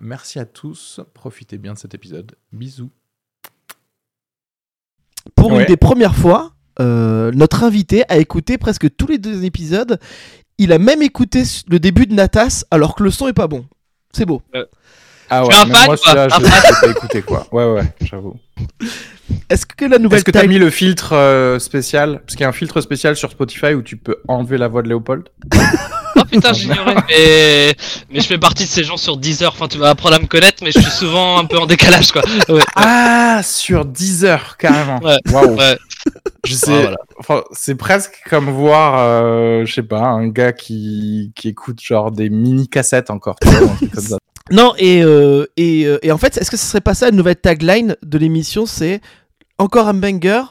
Merci à tous, profitez bien de cet épisode. Bisous. Pour Ouais. une des premières fois, euh, notre invité a écouté presque tous les deux épisodes. Il a même écouté le début de Natas alors que le son est pas bon. C'est beau. Ah un même fan, moi quoi. celui-là, Un je l'ai pas écouté quoi. Ouais ouais, j'avoue. Est-ce que la nouvelle Est-ce que t'as mis le filtre euh, spécial? Parce qu'il y a un filtre spécial sur Spotify où tu peux enlever la voix de Léopold. Putain, j'ignorais. Mais... mais je fais partie de ces gens sur Deezer. Enfin, tu vas apprendre à me connaître, mais je suis souvent un peu en décalage, quoi. Ouais. Ah, sur 10 heures carrément. Ouais. Waouh. Ouais. Je sais. Ah, voilà. enfin, c'est presque comme voir, euh, je sais pas, un gars qui, qui écoute genre des mini cassettes encore. tu vois, un truc comme ça. Non, et, euh, et, euh, et en fait, est-ce que ce serait pas ça la nouvelle tagline de l'émission C'est encore un banger.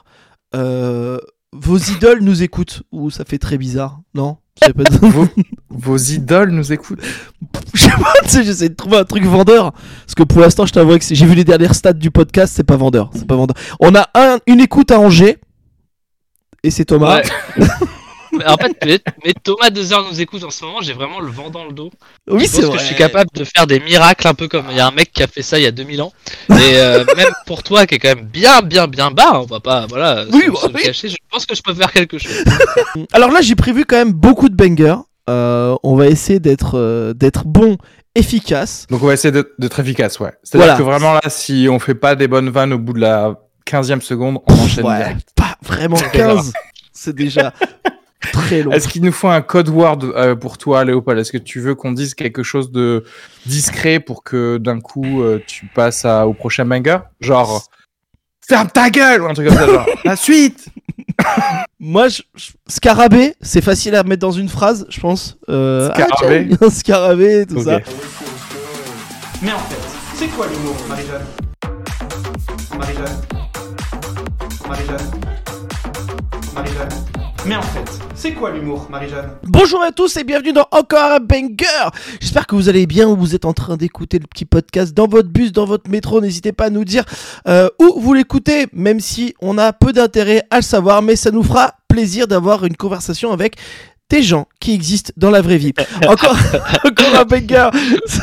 euh, vos idoles nous écoutent. Ou ça fait très bizarre, non? Pas. vos, vos idoles nous écoutent. Je sais pas, tu sais, j'essaie de trouver un truc vendeur. Parce que pour l'instant, je t'avoue que j'ai vu les dernières stats du podcast, c'est pas vendeur. C'est pas vendeur. On a un, une écoute à Angers. Et c'est Thomas. Ouais. Mais en fait, Thomas Dezer nous écoute en ce moment, j'ai vraiment le vent dans le dos. Oui, je c'est pense que vrai. je suis capable de faire des miracles, un peu comme il y a un mec qui a fait ça il y a 2000 ans. Et euh, même pour toi, qui est quand même bien, bien, bien bas, on va pas, voilà, Oui, se, bah se oui. cacher, je pense que je peux faire quelque chose. Alors là, j'ai prévu quand même beaucoup de bangers. Euh, on va essayer d'être euh, d'être bon, efficace. Donc on va essayer d'être efficace, ouais. C'est-à-dire Voilà. que vraiment là, si on fait pas des bonnes vannes au bout de la 15e seconde, on enchaîne Ouais, direct. pas vraiment C'est grave. 15. C'est déjà très long. Est-ce qu'il nous faut un code word euh, pour toi, Léopold? Est-ce que tu veux qu'on dise quelque chose de discret pour que d'un coup euh, tu passes à- au prochain banger Genre, ferme ta gueule ou un truc comme ça, genre, la suite Moi, je, je- scarabée, c'est facile à mettre dans une phrase, je pense. Euh, ah, Scarabée? tiens, scarabée, tout Ok. ça. Mais en fait, c'est quoi l'humour, Marie-Jeanne? Marie-Jeanne? Marie-Jeanne? Marie-Jeanne? Mais en fait, c'est quoi l'humour, Marie-Jeanne? Bonjour à tous et bienvenue dans encore un banger. J'espère que vous allez bien ou vous êtes en train d'écouter le petit podcast dans votre bus, dans votre métro. N'hésitez pas à nous dire euh, où vous l'écoutez, même si on a peu d'intérêt à le savoir, mais ça nous fera plaisir d'avoir une conversation avec des gens qui existent dans la vraie vie. Encore, encore un banger.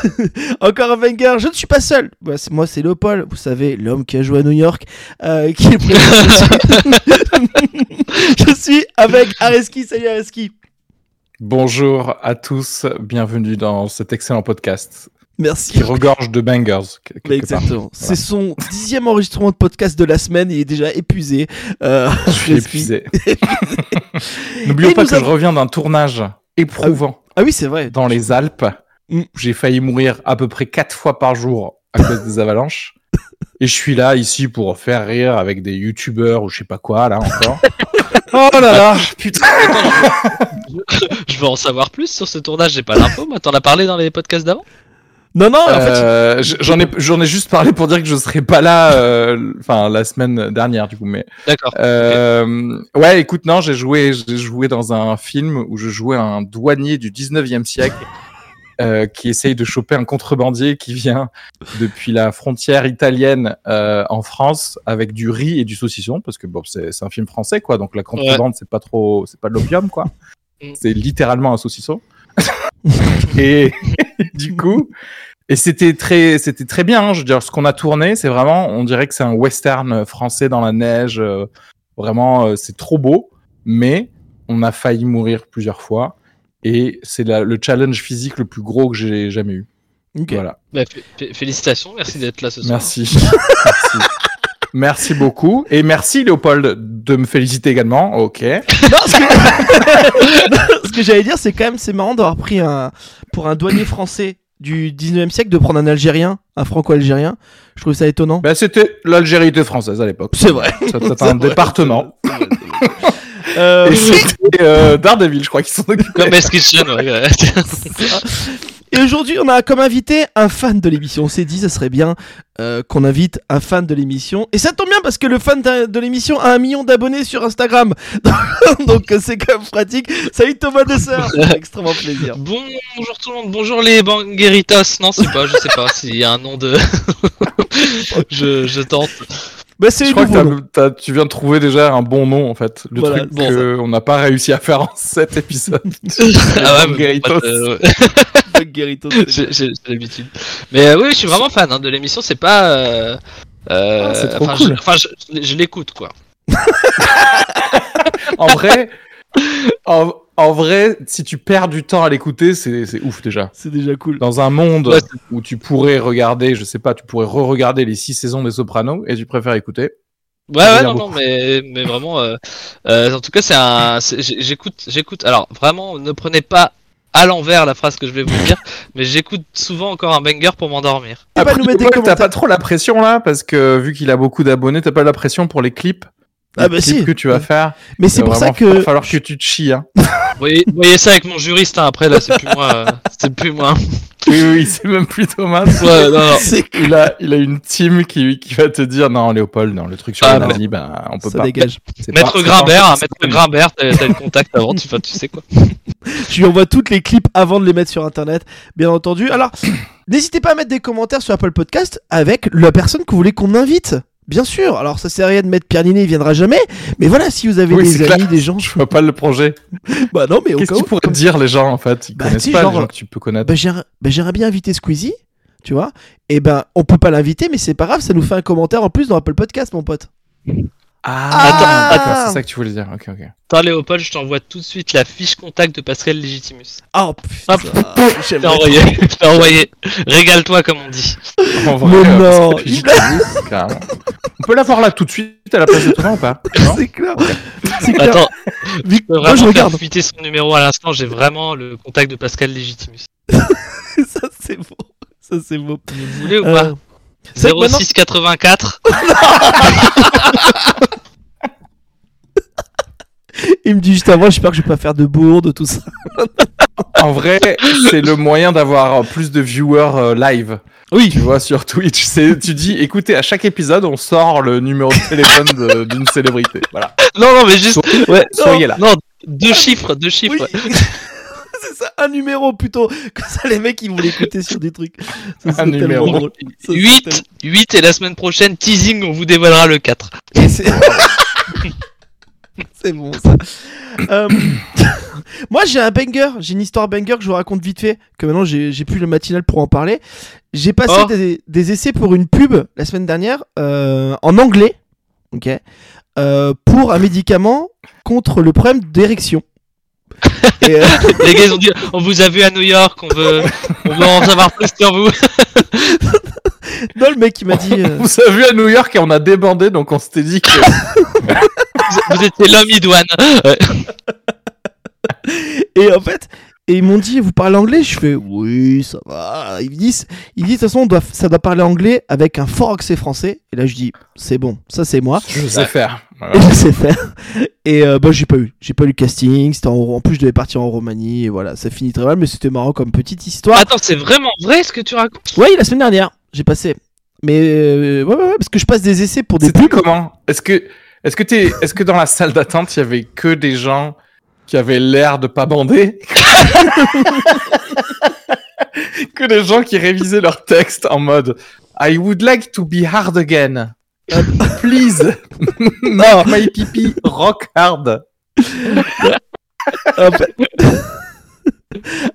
encore un banger. Je ne suis pas seul. Bah, c'est- moi, c'est Léopold. Vous savez, l'homme qui a joué à New York, euh, qui est présent. Je suis avec Areski. Salut Areski. Bonjour à tous, bienvenue dans cet excellent podcast Merci. qui regorge de bangers. Bah, exactement. C'est son dixième enregistrement de podcast de la semaine. Il est déjà épuisé. Euh, Je suis épuisé. N'oublions pas que avons- je reviens d'un tournage éprouvant. Ah oui, c'est vrai. dans les Alpes. Mm. J'ai failli mourir à peu près quatre fois par jour à cause des avalanches. Et je suis là ici pour faire rire avec des youtubeurs ou je sais pas quoi là encore. oh là là, putain. Je veux en savoir plus sur ce tournage, j'ai pas l'info, moi, t'en as parlé dans les podcasts d'avant? Non, non, en fait, Euh, j'en ai j'en ai juste parlé pour dire que je serais pas là euh, enfin la semaine dernière du coup mais D'accord. euh, ouais écoute non j'ai joué j'ai joué dans un film où je jouais un douanier du 19e siècle euh, qui essaye de choper un contrebandier qui vient depuis la frontière italienne euh, en France avec du riz et du saucisson parce que bon c'est c'est un film français quoi donc la contrebande c'est pas trop c'est pas de l'opium quoi Mm. c'est littéralement un saucisson et du coup et c'était très c'était très bien hein, je veux dire ce qu'on a tourné c'est vraiment on dirait que c'est un western français dans la neige euh, vraiment euh, c'est trop beau. Mais on a failli mourir plusieurs fois et c'est la- le challenge physique le plus gros que j'ai jamais eu. Ok. voilà. Bah, fé- fé- félicitations, merci d'être là ce soir. merci. Merci Merci beaucoup. Et merci Léopold de me féliciter également. Ok. Non, ce que, ce que j'allais dire, c'est quand même c'est marrant d'avoir pris un pour un douanier français du 19e siècle de prendre un Algérien, un Franco-Algérien. Je trouve ça étonnant. Ben, c'était l'Algérie était française à l'époque. C'est vrai. C'était C'est un vrai, département. Euh, Et c'était euh, Daredevil, je crois qu'ils sont occupés. Comme Kitchen, ouais. Et aujourd'hui, on a comme invité un fan de l'émission. On s'est dit, ça serait bien euh, qu'on invite un fan de l'émission. Et ça tombe bien parce que le fan de de l'émission a un million d'abonnés sur Instagram. Donc c'est quand même pratique. Salut Thomas Dessert, extrêmement plaisir. Bonjour tout le monde, bonjour les bangueritas. Non, c'est pas, je sais pas s'il y a un nom de. je, je tente. Bah, c'est Je crois que t'as- tu viens de trouver déjà un bon nom en fait. Le Voilà, truc bon. qu'on n'a pas réussi à faire en 7 épisodes. Ah ouais, c'est j'ai j'ai- l'habitude. Mais euh, oui, je suis vraiment fan hein, de l'émission. C'est pas. euh, euh, Ah, c'est trop cool. je, je l'écoute quoi. En vrai, en, en vrai, si tu perds du temps à l'écouter, c'est ouf déjà. C'est déjà cool. Dans un monde Ouais, où tu pourrais regarder, je sais pas, tu pourrais re-regarder les 6 saisons des Sopranos et tu préfères écouter. Ouais, ouais, non, non, mais, mais vraiment, euh, euh, en tout cas, c'est un, j'écoute, j'écoute. Alors, vraiment, ne prenez pas à l'envers la phrase que je vais vous dire, mais j'écoute souvent encore un banger pour m'endormir. T'as commentaires. pas trop la pression là parce que vu qu'il a beaucoup d'abonnés, t'as pas la pression pour les clips? Ah bah si. que tu vas faire. Mais c'est Il va pour ça que falloir que tu te chies. Hein. Vous voyez, vous voyez ça avec mon juriste, hein, après, là, c'est plus moi, euh, c'est plus moi. Oui, oui, c'est même plus Thomas. Ouais, non, non. Il a, il a une team qui, qui va te dire non, Léopold, non, le truc sur Ah, nazis, ben, on peut ça pas. dégage. C'est Maître pas- Grimbert, pas- hein, Maître Grimbert, t'as t'as le contact avant, tu, enfin, tu sais quoi. Je lui envoie toutes les clips avant de les mettre sur internet, bien entendu. Alors, n'hésitez pas à mettre des commentaires sur Apple Podcast avec la personne que vous voulez qu'on invite. Bien sûr, alors ça sert à rien de mettre Pierre Ninet, il viendra jamais. Mais voilà, si vous avez Oui, des amis, clair. des gens. Je vois pas le projet. Bah non, mais au Qu'est-ce qu'ils pourraient dire les gens en fait? Ils Bah, connaissent pas genre, les gens que tu peux connaître. Bah, j'aimerais bah, j'aimerais bien inviter Squeezie, tu vois. Et ben, on peut pas l'inviter, mais c'est pas grave, ça nous fait un commentaire en plus dans Apple Podcast, mon pote. Ah, Attends, d'accord, attends. c'est ça que tu voulais dire. Ok, ok. Attends, Léopold, je t'envoie tout de suite la fiche contact de Pascal Légitimus. Oh putain. Je t'ai envoyé, je t'ai envoyé. Régale-toi, comme on dit. En Mais euh, non. On peut l'avoir là tout de suite à la place de Thomas ou pas? C'est clair. C'est clair. Attends, Vu- je peux Moi, vraiment je faire regarde. son numéro à l'instant. J'ai vraiment le contact de Pascal Légitimus. ça, c'est beau. Ça, c'est beau. Vous voulez ou Euh, pas? Maintenant- 0684 Il me dit juste avant, j'espère que je vais pas faire de bourde, tout ça. En vrai, c'est le moyen d'avoir euh, plus de viewers euh, live. Oui. Tu vois, sur Twitch. C'est, tu dis, écoutez, à chaque épisode, on sort le numéro de téléphone de- d'une célébrité. Voilà. Non, non, mais juste. Ouais, Soyez là. Non, deux chiffres, deux chiffres. Oui. c'est ça, un numéro plutôt. Comme ça, les mecs, ils vont l'écouter sur des trucs. Ça, Un numéro. drôle. Ça, c'est 8, tellement- 8 et la semaine prochaine, teasing, on vous dévoilera le 4. Et c'est... bon, ça. Euh, Moi, j'ai un banger. J'ai une histoire banger que je vous raconte vite fait. Que maintenant, j'ai, j'ai plus le matinal pour en parler. J'ai passé Oh. des, des essais pour une pub la semaine dernière euh, en anglais. Ok. Euh, pour un médicament contre le problème d'érection. Et, euh, Les gars, ils ont dit on vous a vu à New York, on veut, on veut en savoir plus sur vous. non, le mec, il m'a dit. euh, Vous avez vu à New York et on a débandé, donc on s'était dit que. Vous, vous étiez l'homme idoine. Ouais. Et en fait, et ils m'ont dit, vous parlez anglais? Je fais, oui, ça va. Ils me disent, ils me disent, de toute façon, on doit, ça doit parler anglais avec un fort accent français. Et là, je dis, c'est bon, ça c'est moi. Je sais faire. Voilà. Et je sais faire. Et euh, bah, j'ai pas eu. J'ai pas eu le casting. C'était en, en plus, je devais partir en Roumanie. Et voilà, ça finit très mal, mais c'était marrant comme petite histoire. Attends, c'est vraiment vrai ce que tu racontes? Oui, la semaine dernière, j'ai passé. Mais euh, ouais, ouais, ouais, parce que je passe des essais pour des C'était comment? Est-ce que, est-ce que t'es, est-ce que dans la salle d'attente, il y avait que des gens qui avaient l'air de pas bander Que des gens qui révisaient leur texte en mode I would like to be hard again. Please, make my pipi rock hard.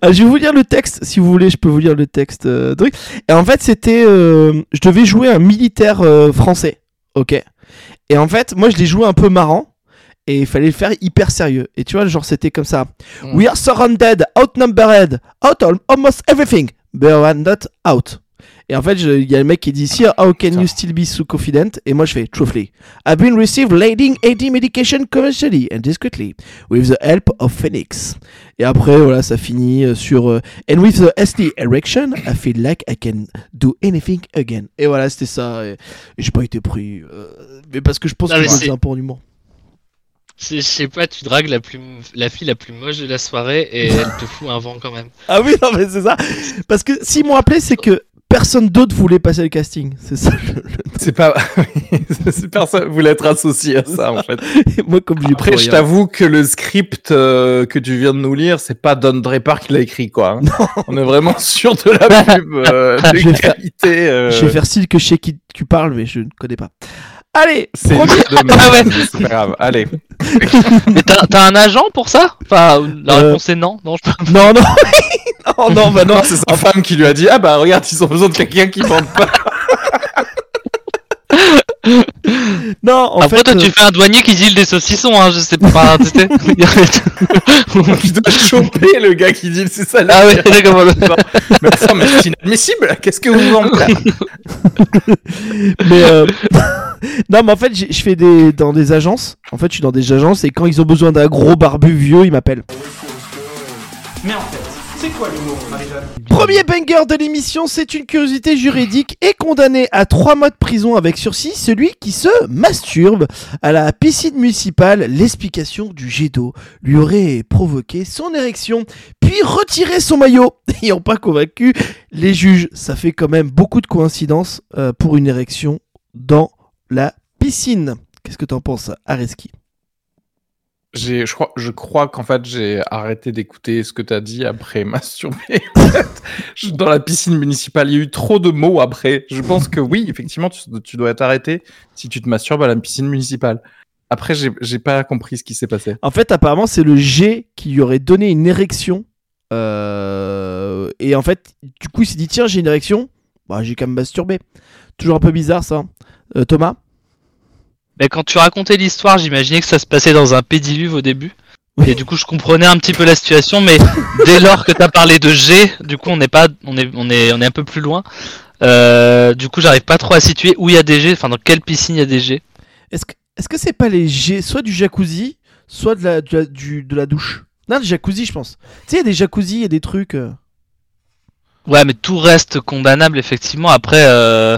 Ah, je vais vous lire le texte, si vous voulez, je peux vous lire le texte. euh, truc. Et en fait, c'était, euh, je devais jouer un militaire euh, français, ok. Et en fait, moi, je l'ai joué un peu marrant, et il fallait le faire hyper sérieux. Et tu vois, genre, c'était comme ça. Mm. We are surrounded, outnumbered, out almost everything, but not out. Et en fait, il y a le mec qui dit Sir, how can Putain. you still be so confident? Et moi, je fais truthfully. I've been received leading AD medication commercially and discreetly with the help of Phoenix. Et après, voilà, ça finit euh, sur euh, And with the ST erection, I feel like I can do anything again. Et voilà, c'était ça. Et, et j'ai pas été pris. euh, mais parce que je pense Non, que c'est- un peu en humour. Je sais pas, tu dragues la, plus... la fille la plus moche de la soirée et elle te fout un vent quand même. Ah oui, non, mais c'est ça. Parce que s'ils m'ont appelé, c'est que personne d'autre voulait passer le casting. C'est ça. le- le- C'est pas. c'est personne voulait être associé à ça en fait. Moi, comme Après, je t'avoue que le script euh, que tu viens de nous lire, c'est pas Don Draper qui l'a écrit quoi. hein. On est vraiment sûr de la pub euh, Je vais de faire- qualité. euh, Je vais faire style que je sais qui tu parles, mais je ne connais pas. Allez, C'est Ah ouais. c'est pas grave. Allez. Mais t'as t'as un agent pour ça? Enfin, la Euh, réponse est non. Non, je... Non, non, non, non, bah non. Non, c'est sa femme qui lui a dit Ah bah regarde, ils ont besoin de quelqu'un qui vende pas. Non, en Après, fait, toi, euh, tu fais un douanier qui deal des saucissons, hein, je sais pas. tu sais. Tu dois choper le gas qui dit C'est ça la ah ouais, d'accord. Mais enfin, mais c'est inadmissible. Qu'est-ce que vous vendez mais euh, non, mais en fait, je fais des dans des agences. En fait, je suis dans des agences et quand ils ont besoin d'un gros barbu vieux, ils m'appellent. Mais en fait, c'est quoi l'humour, Premier banger de l'émission, c'est une curiosité juridique et condamné à 3 mois de prison avec sursis celui qui se masturbe à la piscine municipale. L'explication du jet d'eau lui aurait provoqué son érection, puis retiré son maillot. N'ayant pas convaincu les juges, ça fait quand même beaucoup de coïncidences euh, pour une érection dans la piscine. Qu'est-ce que t'en penses, Areski? J'ai, je crois, je crois qu'en fait j'ai arrêté d'écouter ce que t'as dit après masturber. En Dans la piscine municipale, il y a eu trop de mots après. Je pense que oui, effectivement, tu, tu dois être arrêté si tu te masturbes à la piscine municipale. Après, j'ai, j'ai pas compris ce qui s'est passé. En fait, apparemment, c'est le jet qui lui aurait donné une érection. Euh, Et en fait, du coup, il s'est dit tiens, j'ai une érection. Bah, j'ai quand même masturbé. Toujours un peu bizarre ça. Euh, Thomas Mais quand tu racontais l'histoire, j'imaginais que ça se passait dans un pédiluve au début. Oui. Et du coup, je comprenais un petit peu la situation, mais dès lors que t'as parlé de G, du coup, on n'est pas, on est, on est, on est un peu plus loin. Euh, du coup, j'arrive pas trop à situer où il y a des G, enfin dans quelle piscine il y a des G. Est-ce que est-ce que c'est pas les jets, soit du jacuzzi, soit de la, de la, du- de la douche? Non, le jacuzzi, je pense. Tu sais, il y a des jacuzzi, il y a des trucs. euh. Ouais, mais tout reste condamnable effectivement. Après, euh,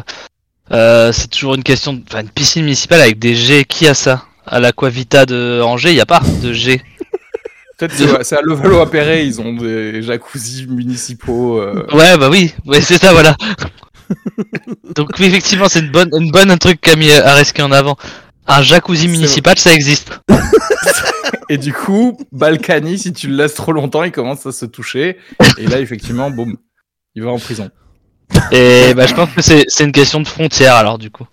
euh, c'est toujours une question, de... enfin, une piscine municipale avec des G. Qui a ça? À l'Aquavita de Angers, il y a pas de G. Peut-être c'est, c'est à Levallois-Perret, ils ont des jacuzzi municipaux. euh. Ouais, bah oui, ouais, c'est ça, voilà. Donc oui, effectivement, c'est une bonne, une bonne truc qu'a mis Areski en avant. Un jacuzzi municipal, ça existe. Et du coup, Balkany, si tu le laisses trop longtemps, il commence à se toucher. Et là, effectivement, boum, il va en prison. Et bah, je pense que c'est c'est une question de frontière, alors, du coup.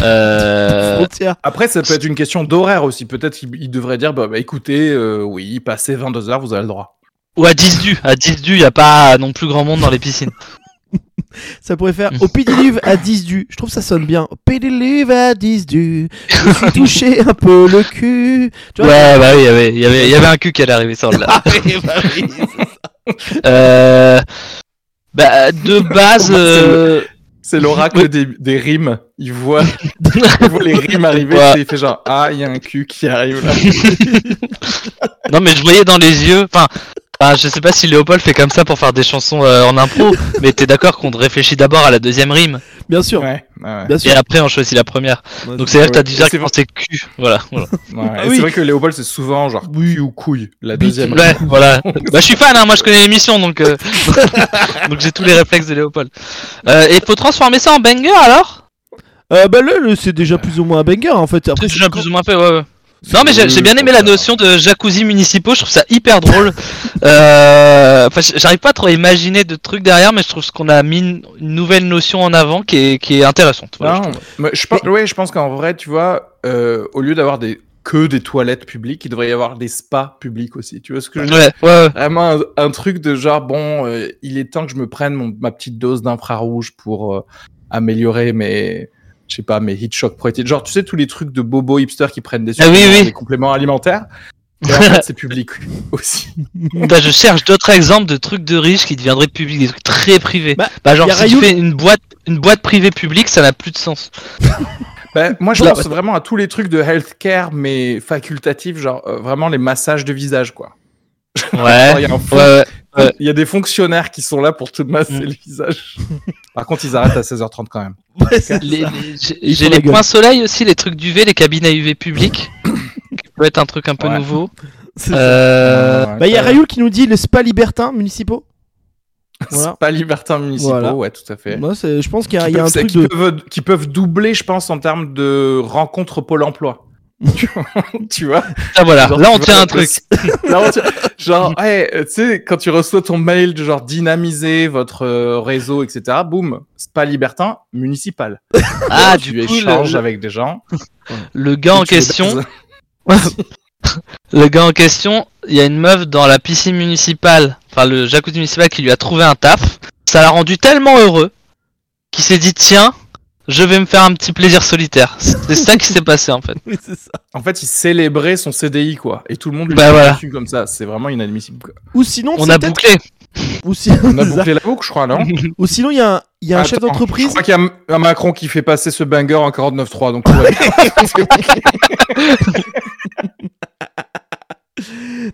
Euh... Frontière. Après, ça peut être une question d'horaire aussi. Peut-être qu'il il devrait dire bah, bah, écoutez, euh, oui, passez 22h, vous avez le droit. Ou à 10 du. À 10 du, il n'y a pas non plus grand monde dans les piscines. Ça pourrait faire au pédiluve à 10 du. Je trouve ça sonne bien. Au pédiluve à 10 du. Je me suis touché un peu le cul. Tu vois, Ouais, bah oui, il y avait- il y avait, il y avait un cul qui allait arriver sur là. Ah oui, bah oui. Euh... Bah, de base, C'est euh, C'est l'oracle des, des rimes. Il voit, il voit les rimes arriver Ouais. et il fait genre Ah, il y a un cul qui arrive là. non mais je voyais dans les yeux, enfin, enfin, je sais pas si Léopold fait comme ça pour faire des chansons euh, en impro, mais t'es d'accord qu'on réfléchit d'abord à la deuxième rime, Bien sûr. Ouais, ouais, et après on choisit la première. Ouais, Donc c'est-à-dire que t'as déjà pensé cul, voilà. voilà. ouais. Ah oui. C'est vrai que Léopold, c'est souvent genre cul ou couille. La deuxième. Ouais, voilà. Bah je suis fan, hein, moi je connais l'émission, donc euh, donc j'ai tous les réflexes de Léopold. Euh, et faut transformer ça en banger alors? Euh, bah là, le- c'est déjà plus ou moins un banger en fait. Après, C'est déjà plus ou moins fait, ouais. ouais. Non mais j'ai j'ai bien aimé la notion de jacuzzi municipaux, je trouve ça hyper drôle. Euh, j'arrive pas trop à imaginer de trucs derrière, mais je trouve qu'on a mis une nouvelle notion en avant qui est, qui est intéressante. voilà, Non, mais je pense, ouais, je pense qu'en vrai, tu vois, euh, au lieu d'avoir des que des toilettes publiques, il devrait y avoir des spas publics aussi. Tu vois ce que je veux dire? Ouais, ouais, ouais. Vraiment un, un truc de genre, bon, euh, il est temps que je me prenne mon- ma petite dose d'infrarouge pour euh, améliorer mes, je sais pas, mes heat shock protéines. Genre, tu sais, tous les trucs de bobo hipster qui prennent des, Ah oui, suppléments, oui. des compléments alimentaires. Et en fait, c'est public aussi. Bah, je cherche d'autres exemples de trucs de riches qui deviendraient publics, des trucs très privés. Bah, Bah, genre si tu fais une boîte, une boîte privée publique, ça n'a plus de sens. Ben, moi, je pense vraiment à tous les trucs de healthcare, mais facultatifs, genre euh, vraiment les massages de visage, quoi. Ouais. Genre, il y a un fond- Ouais, ouais. Il y a des fonctionnaires qui sont là pour te masser Mm. le visage. Par contre, ils arrêtent à 16h30 quand même. Ouais, Les- les- j'ai- les points soleil aussi, les trucs d'UV, les cabines à UV publiques. qui peut être un truc un peu Ouais. nouveau. Euh, Bah, il y a Rayoul qui nous dit les spas libertins municipaux. Voilà. Pas libertins municipaux, Voilà. ouais, tout à fait. Moi, c'est- je pense qu'il y a, Qui il y a un truc qui de. peuvent, qui peuvent doubler, je pense, en termes de rencontres Pôle emploi. tu vois ah, voilà, Genre, là on tient un truc. Là, on tient- genre, ouais, euh, tu sais, quand tu reçois ton mail de genre dynamiser votre euh, réseau, etc., boum, c'est pas libertin, municipal. Ah, tu du coup, échanges le, avec des gens. le gars en question, le gars en question, il y a une meuf dans la piscine municipale, enfin le jacuzzi municipal qui lui a trouvé un taf. Ça l'a rendu tellement heureux qu'il s'est dit tiens, je vais me faire un petit plaisir solitaire. C'est ça qui s'est passé en fait. Oui, c'est ça. En fait, il célébrait son CDI, quoi. Et tout le monde lui Bah, voilà. dessus comme ça. C'est vraiment inadmissible. Quoi. Ou sinon, On a bouclé. Ou, si- On a bouclé la boucle, je crois, non Ou sinon, il y a un, il y a un chef Attends, Je d'entreprise. crois qu'il y a un Macron qui fait passer ce banger en 49.3, donc.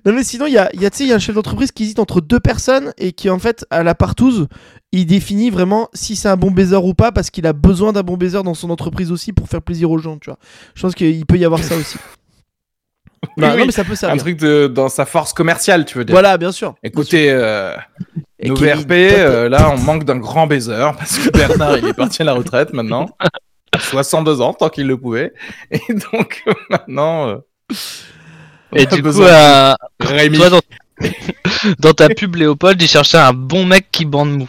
Non, mais sinon, il y a, y a, tu sais, il y a un chef d'entreprise qui hésite entre deux personnes et qui, en fait, à la partouze, il définit vraiment si c'est un bon baiser ou pas parce qu'il a besoin d'un bon baiser dans son entreprise aussi pour faire plaisir aux gens, tu vois. Je pense qu'il peut y avoir ça aussi. Non, Oui, non, mais ça peut un servir. truc de, dans sa force commerciale, tu veux dire. Voilà, bien sûr. Écoutez, euh, nos VRP, euh, là, on manque d'un grand baiser parce que Bernard, il est parti à la retraite maintenant. À 62 ans, tant qu'il le pouvait. Et donc, maintenant, euh, Et du coup, euh, toi dans, dans ta pub Léopold, il cherchait un bon mec qui bande mou.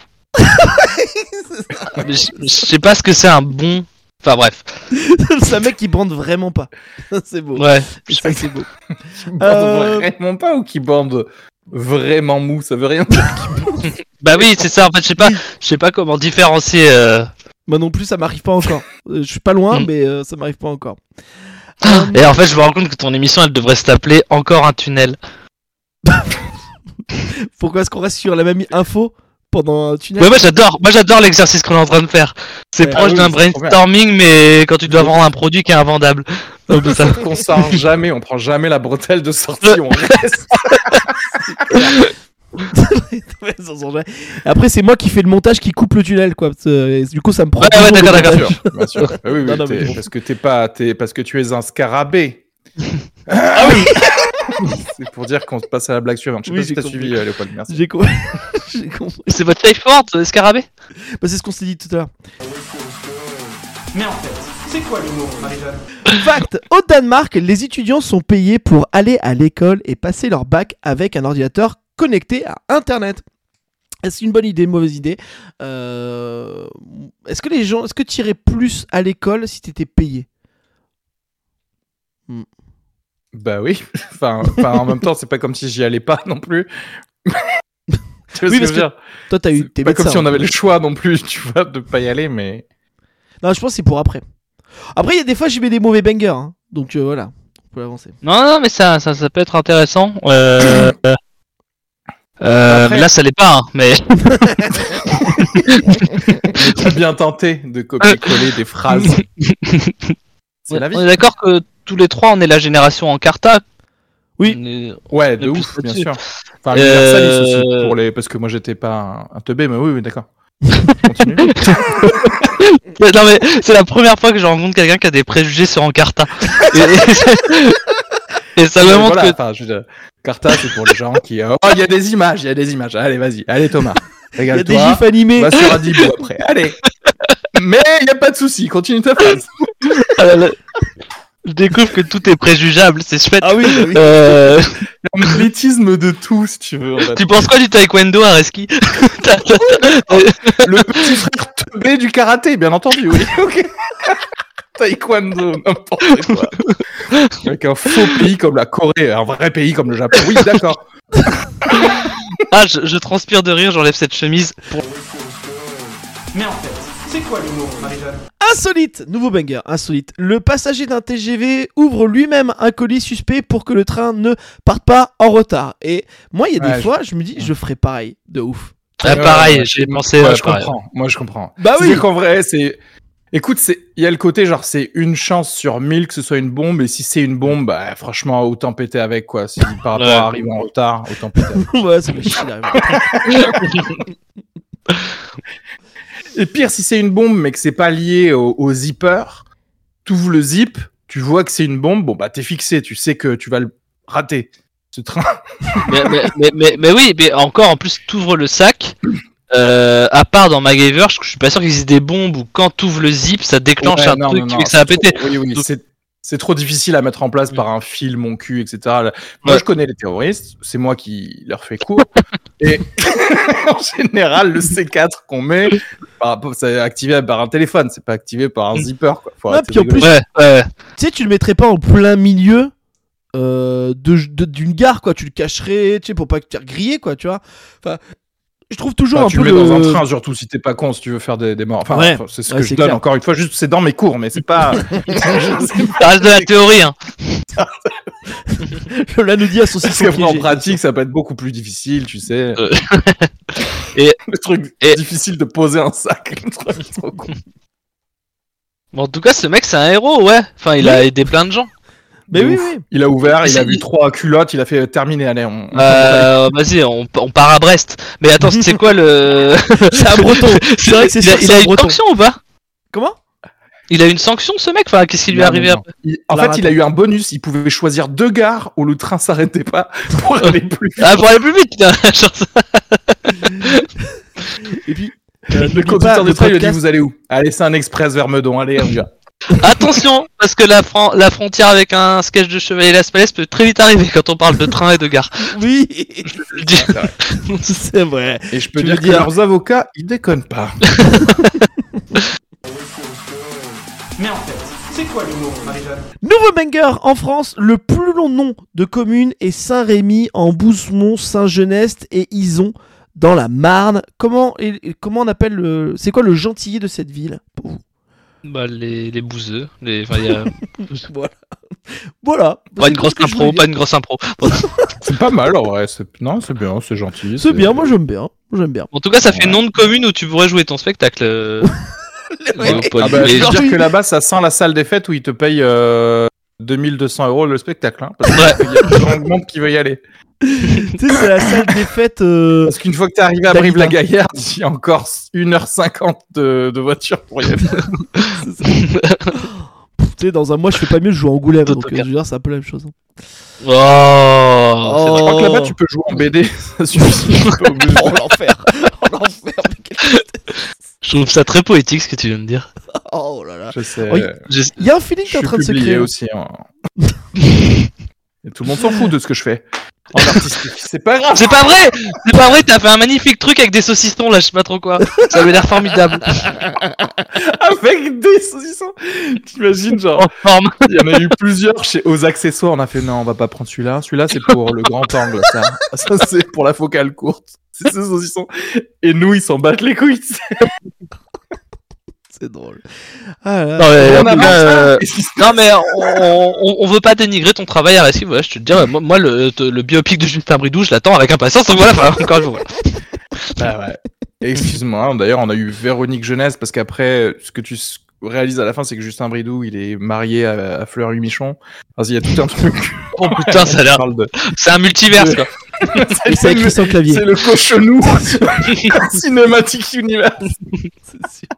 Je, je sais pas ce que c'est un bon. Enfin bref. c'est un mec qui bande vraiment pas. c'est beau. Ouais. Et ça, c'est beau. Qui bande Euh, vraiment pas ou qui bande vraiment mou? Ça veut rien dire. Bah oui, c'est ça. En fait, je sais pas, je sais pas comment différencier. euh, Moi non plus, ça m'arrive pas encore. Euh, je suis pas loin, Mm. mais euh, ça m'arrive pas encore. Euh, Et en fait, je me rends compte que ton émission, elle devrait s'appeler Encore un tunnel. Pourquoi est-ce qu'on reste sur la même info pendant un tunnel? Ouais, moi j'adore. Moi j'adore l'exercice qu'on est en train de faire. C'est Ouais. proche Ah oui, d'un c'est trop bien. brainstorming, mais quand tu dois vendre un produit qui est invendable. Peu ça. Sauf qu'on sort jamais, on prend jamais la bretelle de sortie, on reste. Après, c'est moi qui fais le montage qui coupe le tunnel, quoi. parce que, et du coup, ça me prend. Ouais, ouais, d'accord, d'accord. Bien sûr, bien sûr. Ah oui, oui, Non, non, t'es- mais bon. parce que t'es pas, t'es- parce que tu es un scarabée. Ah oui. C'est pour dire qu'on se passe à la blague suivante. Je sais Oui, pas si j'ai t'as compris. suivi, euh, Léopold. Merci. J'ai compris. J'ai compris. C'est votre safe word, euh, Scarabée Bah, c'est ce qu'on s'est dit tout à l'heure. Mais en fait, c'est quoi l'humour, Marie-Jeanne? Fact au Danemark, les étudiants sont payés pour aller à l'école et passer leur bac avec un ordinateur connecté à Internet. Est-ce une bonne idée, une mauvaise idée Euh, Est-ce que les gens, est-ce que tu irais plus à l'école si t'étais payé? Bah oui. Enfin, enfin, en même temps, c'est pas comme si j'y allais pas non plus. tu vois ce Oui, que je veux dire? Toi, t'as eu C'est tes pas comme si on avait le choix non plus, tu vois, de pas y aller, mais. Non, je pense que c'est pour après. Après, il y a des fois, j'y mets des mauvais bangers, hein. donc euh, voilà, on peut avancer. Non, non, mais ça, ça, ça peut être intéressant. Euh, euh, Après- là, ça l'est pas, hein, mais J'ai bien tenté de copier-coller des phrases. C'est la vie. on est d'accord que tous les trois, on est la génération en carta. Oui. Est- Ouais, de ouf, bien sûr. Enfin, Euh, aussi, pour les... parce que moi j'étais pas un, un teubé, mais oui, oui, d'accord. Continue. Non, mais c'est la première fois que je rencontre quelqu'un qui a des préjugés sur Encarta. Et, et ça me montre voilà, que enfin, je veux dire, Carta, c'est pour les gens qui. euh, Oh, il y a des images, il y a des images. Allez, vas-y, allez Thomas, Il y a des régale-toi. gifs animés. Va sur Adibou après. Allez. Mais il y a pas de souci, continue ta phrase. euh, je découvre que tout est préjugeable, c'est chouette. Ah oui, bah oui. Euh, de tout, si tu veux. en fait. tu penses quoi du taekwondo, Areski t'as- Le petit frère teubé du karaté, bien entendu, oui. Ok. Taekwondo, n'importe quoi. Avec un faux pays comme la Corée, un vrai pays comme le Japon. Oui, d'accord. Ah, je, je transpire de rire, j'enlève cette chemise. Pour... Mais en fait, c'est quoi l'humour, Marie-Jeanne? Insolite, nouveau banger, insolite. Le passager d'un TGV ouvre lui-même un colis suspect pour que le train ne parte pas en retard. Et moi, il y a Ouais, des je- fois, je me dis, je ferais pareil, de ouf. Ah, Ouais, pareil, ouais, j'ai pensé. Moi, euh, je pareil. comprends. Moi, je comprends. Bah oui. Qu'en vrai, c'est. Écoute, il y a le côté genre c'est une chance sur mille que ce soit une bombe et si c'est une bombe, bah franchement autant péter avec quoi. Si par rapport Ouais. à arriver en retard, autant péter. avec. ouais, ça fait chier d'arriver. Et pire si c'est une bombe mais que c'est pas lié au, au zipper, t'ouvres le zip, tu vois que c'est une bombe, bon bah t'es fixé, tu sais que tu vas le rater. Ce train. mais, mais, mais, mais, mais oui, mais encore en plus, t'ouvres le sac. Euh, à part dans MacGyver, je, je suis pas sûr qu'il existe des bombes où quand t'ouvres le zip, ça déclenche Ouais, un non, truc non, qui non, fait que ça va péter. Oui, oui, Donc- c'est. Trop difficile à mettre en place par un fil, mon cul, etc. Moi, Ouais. je connais les terroristes, c'est moi qui leur fais cours. et en général, le C4 qu'on met, rapport- c'est activé par un téléphone, c'est pas activé par un zipper. Quoi. Faut Ouais, arrêter puis en. Ouais, ouais. Tu sais, tu le mettrais pas en plein milieu euh, de de- d'une gare, quoi. Tu le cacherais, tu sais, pour pas te faire griller, quoi, tu vois. Enfin, je trouve toujours Enfin, un tu peu le mets dans un train, surtout si t'es pas con, si tu veux faire des, des morts. Enfin, Ouais. enfin, c'est ce Ouais, que je c'est donne clair. encore une fois, juste c'est dans mes cours, mais c'est pas. Ça reste de la théorie, hein. Là, nous dit à Parce saucisson qu'après, en pratique, ça peut être beaucoup plus difficile, tu sais. Euh. Et- le truc et- difficile de poser un sac. le truc trop con. Bon, en tout cas, ce mec, c'est un héros, ouais. Enfin, il a aidé plein de gens. Mais oui, oui. Il a ouvert, il a vu trois culottes, il a fait terminer. Allez, on. Euh, vas-y, on, on part à Brest. Mais attends, c'est quoi le. C'est un breton. C'est vrai que c'est il a, il a un une breton. sanction ou pas? Comment? Il a une sanction, ce mec Enfin, qu'est-ce qui lui est arrivé après? Il- En La fait, il a eu un bonus. Il pouvait choisir deux gares où le train s'arrêtait pas pour aller plus vite. Ah, pour aller plus vite, putain. Et puis, euh, le conducteur de train lui a dit Vous allez où? Allez, c'est un express vers Meudon. Allez, on y va. Attention, parce que la, fran- la frontière avec un sketch de Chevalier Las Palais peut très vite arriver quand on parle de train et de gare. Oui, Je le dis. c'est vrai. Et je peux Tu dire que leurs avocats, ils déconnent pas. Mais en fait, c'est quoi l'humour, Marie-Jeanne? Nouveau banger en France, le plus long nom de commune est Saint-Rémy en Boussemont, Saint-Genest et Ison dans la Marne. Comment, comment on appelle le. C'est quoi le gentillet de cette ville pour vous? Bah, les, les bouseux. Les... Enfin, il y a... Voilà. Voilà. Pas une grosse impro, pas une grosse impro. C'est pas mal en vrai. c'est- Non, c'est bien, c'est gentil. C'est bien, moi j'aime bien. J'aime bien. En tout cas, ça fait Ouais. nom de commune où tu pourrais jouer ton spectacle. euh. Ouais. Ah bah, je veux dire que là-bas, ça sent la salle des fêtes où ils te payent euh, 2200 euros le spectacle. Hein, parce qu'il y a plein de monde qui veut y aller. tu sais, c'est la salle des fêtes. euh, Parce qu'une fois que t'es arrivé à. Brive-la-Gaillarde, il y a encore 1h50 de, de voiture pour y aller. Tu sais, dans un mois, je fais pas mieux, je joue à Angoulême. Tout Donc, euh, je veux dire, c'est un peu la même chose. hein. Oh, Oh. Je crois que là-bas, tu peux jouer en BD. Ça suffit. Oh l'enfer Oh l'enfer quel- Je trouve ça très poétique ce que tu viens de dire. Oh là là Je sais. Oui. Je- Il y a un feeling qui est en train de se créer. aussi. hein. Et tout le monde s'en fout de ce que je fais. En artistique. C'est pas grave. C'est pas vrai C'est pas vrai, t'as fait un magnifique truc avec des saucissons là, je sais pas trop quoi. Ça avait l'air formidable. Avec des saucissons. T'imagines, genre. En forme. Il y en a eu plusieurs chez aux accessoires. On a fait non, on va pas prendre celui-là. Celui-là, c'est pour le grand angle. Ça, ça c'est pour la focale courte. C'est ce saucisson. Et nous, ils s'en battent les couilles. C'est drôle. Ah là. Non mais, On cas, euh, Qu'est-ce qui se non, mais on, on, on veut pas dénigrer ton travail à récit, voilà, je te le dis. Moi, moi, le, le biopic de Justin Bridou, je l'attends avec impatience. Donc voilà, enfin, encore une fois. voilà. Bah ouais. Excuse-moi. D'ailleurs, on a eu Véronique Jeunesse parce qu'après, ce que tu réalises à la fin, c'est que Justin Bridou, il est marié à, à Fleur Michon. Enfin, il y a tout un truc. Oh putain, ça a l'air. De- C'est un multiverse quoi. C'est. C'est le cochonou cinématique univers. C'est sûr.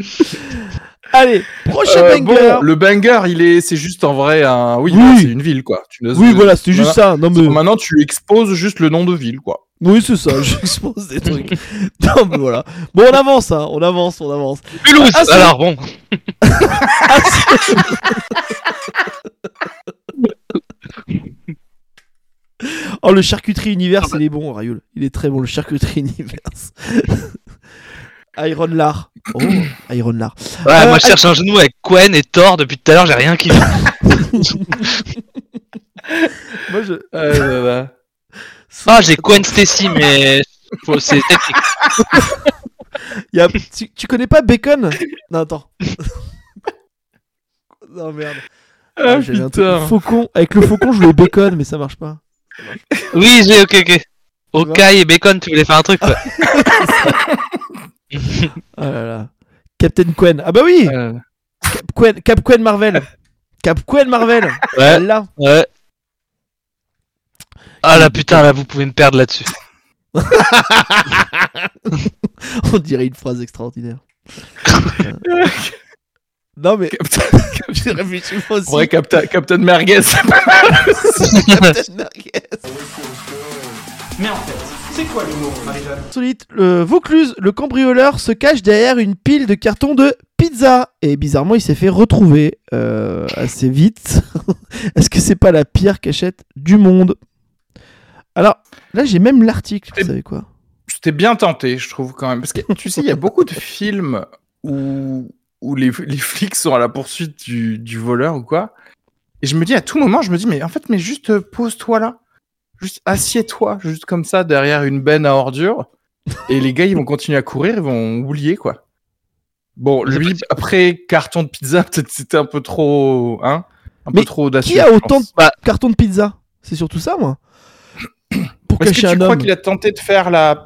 Allez, prochain Euh, banger. bon, le banger, il est, c'est juste en vrai un, oui, Oui. c'est une ville quoi. Tu Oui, voilà, c'était juste ça. Non, mais... Maintenant, tu exposes juste le nom de ville quoi. Oui, c'est ça, j'expose des trucs. non, mais voilà. Bon, on avance, hein, on avance, on avance. Mulhouse Ah, Alors bon. Ah, oh, le charcuterie univers, il est bon, Rayul. Il est très bon, le charcuterie univers. Iron Lar. Oh, Iron Lar. Ouais, Euh, moi je cherche un genou avec Quen et Thor depuis tout à l'heure, j'ai rien qui. Moi, je... Ah, j'ai Quen Stacy, mais. C'est technique. Y a... tu, tu connais pas Bacon? Non, attends. non, merde. Ah, Ah, j'avais un truc- putain. Faucon. Avec le faucon, je voulais Bacon, mais ça marche pas. Oui, j'ai, ok, ok. Okai et Bacon, tu voulais faire un truc quoi. Ah là là. Captain Quen. Ah bah oui Euh, Cap Quen, Cap Quen Marvel. Cap Quen Marvel. Ouais, Là. ouais. Ah là putain, là vous pouvez me perdre là-dessus. On dirait une phrase extraordinaire. Non, mais Captain, j'ai réfléchi moi aussi. vrai, Captain, Captain Merguez. Captain Merguez. Mais en fait, c'est quoi l'humour, Marie-Jeanne Insolite, le Vaucluse, le cambrioleur, se cache derrière une pile de cartons de pizza. Et bizarrement, il s'est fait retrouver euh, assez vite. Est-ce que c'est pas la pire cachette du monde? Alors, là, j'ai même l'article, vous savez quoi? C'était bien tenté, je trouve, quand même. Parce que tu sais, il y a beaucoup de films où, où les, les flics sont à la poursuite du, du voleur ou quoi. Et je me dis, à tout moment, je me dis, mais en fait, mais juste euh, pose-toi là. Juste assieds-toi, juste comme ça, derrière une benne à ordures. Et les gars, ils vont continuer à courir, ils vont oublier, quoi. Bon, lui, après, carton de pizza, peut-être c'était un peu trop. Hein un Mais peu trop audacieux. Qui a autant de Bah- cartons de pizza? C'est surtout ça, moi. Pour Est-ce que tu un crois homme. qu'il a tenté de faire la...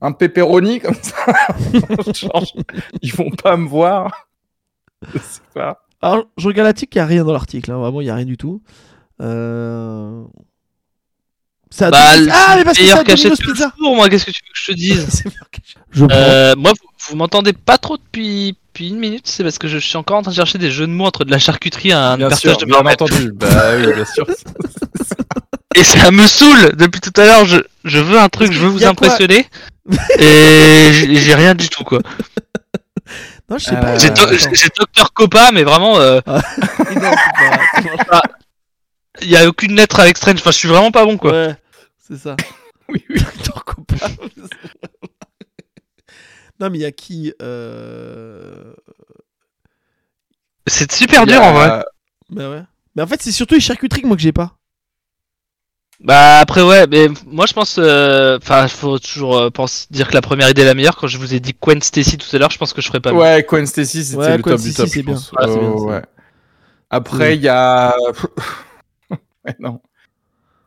un pepperoni comme ça? Genre, Ils vont pas me voir. Je sais pas. Alors, je regarde l'article, il n'y a rien dans l'article. hein, Vraiment, il n'y a rien du tout. Euh... Ça Bah, ah, mais parce que c'est Domino's Pizza moi, qu'est-ce que tu veux que je te dise. Je. Euh, moi, vous, vous m'entendez pas trop depuis, depuis une minute, c'est parce que je suis encore en train de chercher des jeux de mots entre de la charcuterie et un Bien personnage sûr, de bien entendu. Bah oui, bien sûr. Et ça me saoule depuis tout à l'heure. Je, je veux un truc, je veux vous impressionner. et j'ai rien du tout, quoi. Non, je sais Euh, pas. J'ai attends. Do- j'ai Docteur Copa, mais vraiment, euh, pas. il y a aucune lettre avec Strange. Enfin, je suis vraiment pas bon, quoi. Ouais, c'est ça. Oui, oui. Non, mais il y a qui euh... C'est super dur, a- en vrai. Bah ouais. Mais en fait, c'est surtout les charcuteries que moi que j'ai pas. Bah après ouais, mais moi je pense, euh, enfin faut toujours euh, pense, dire que la première idée est la meilleure. Quand je vous ai dit Gwen Stacy tout à l'heure, je pense que je ferais pas mieux. Ouais, Gwen Stacy, c'était Ouais, le Gwen top du top, je bien. pense. Oh, ouais. Après, il y a... Ouais, non.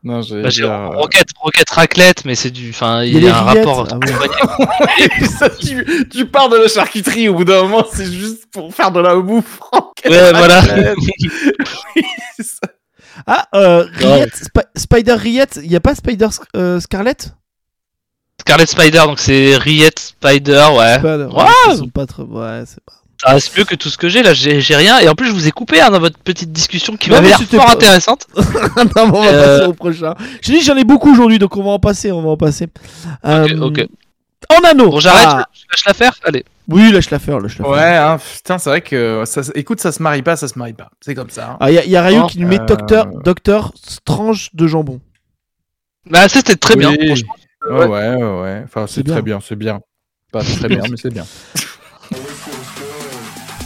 Non, j'ai... Bah, j'ai dire, euh, Rocket, Rocket Raclette, mais c'est du, enfin il y, y a un rapport. Ah ouais. Ça, tu, tu pars de la charcuterie, au bout d'un moment, c'est juste pour faire de la bouffe. Ouais, voilà. Oui, c'est ça. Ah, euh. Riette, Spider Riette, il y a pas Spider euh, Scarlet Scarlet Spider, donc c'est Riette Spider, ouais. Spider, Ouais. ils sont pas trop... Ouais, c'est pas... Ça reste mieux que tout ce que j'ai là. J'ai rien. Et en plus je vous ai coupé hein, dans votre petite discussion qui m'avait l'air fort pas- intéressante. non, mais on va Euh. passer au prochain. Je dis, j'en ai beaucoup aujourd'hui, donc on va en passer, on va en passer. Euh, ok. En anneau. Bon j'arrête, Ah. je lâche l'affaire. Allez. Oui, lâche la faire, lâche la faire. Ouais, hein, putain, c'est vrai que ça, écoute, ça se marie pas, ça se marie pas. C'est comme ça. hein. Ah, il y, a- y a Ryu Oh, qui nous met euh, Docteur, Docteur Strange de jambon. Bah ça c'était très bien. Franchement. Ouais, ouais, ouais, ouais. Enfin, C'est très bien, c'est bien. Pas très bien, mais c'est bien.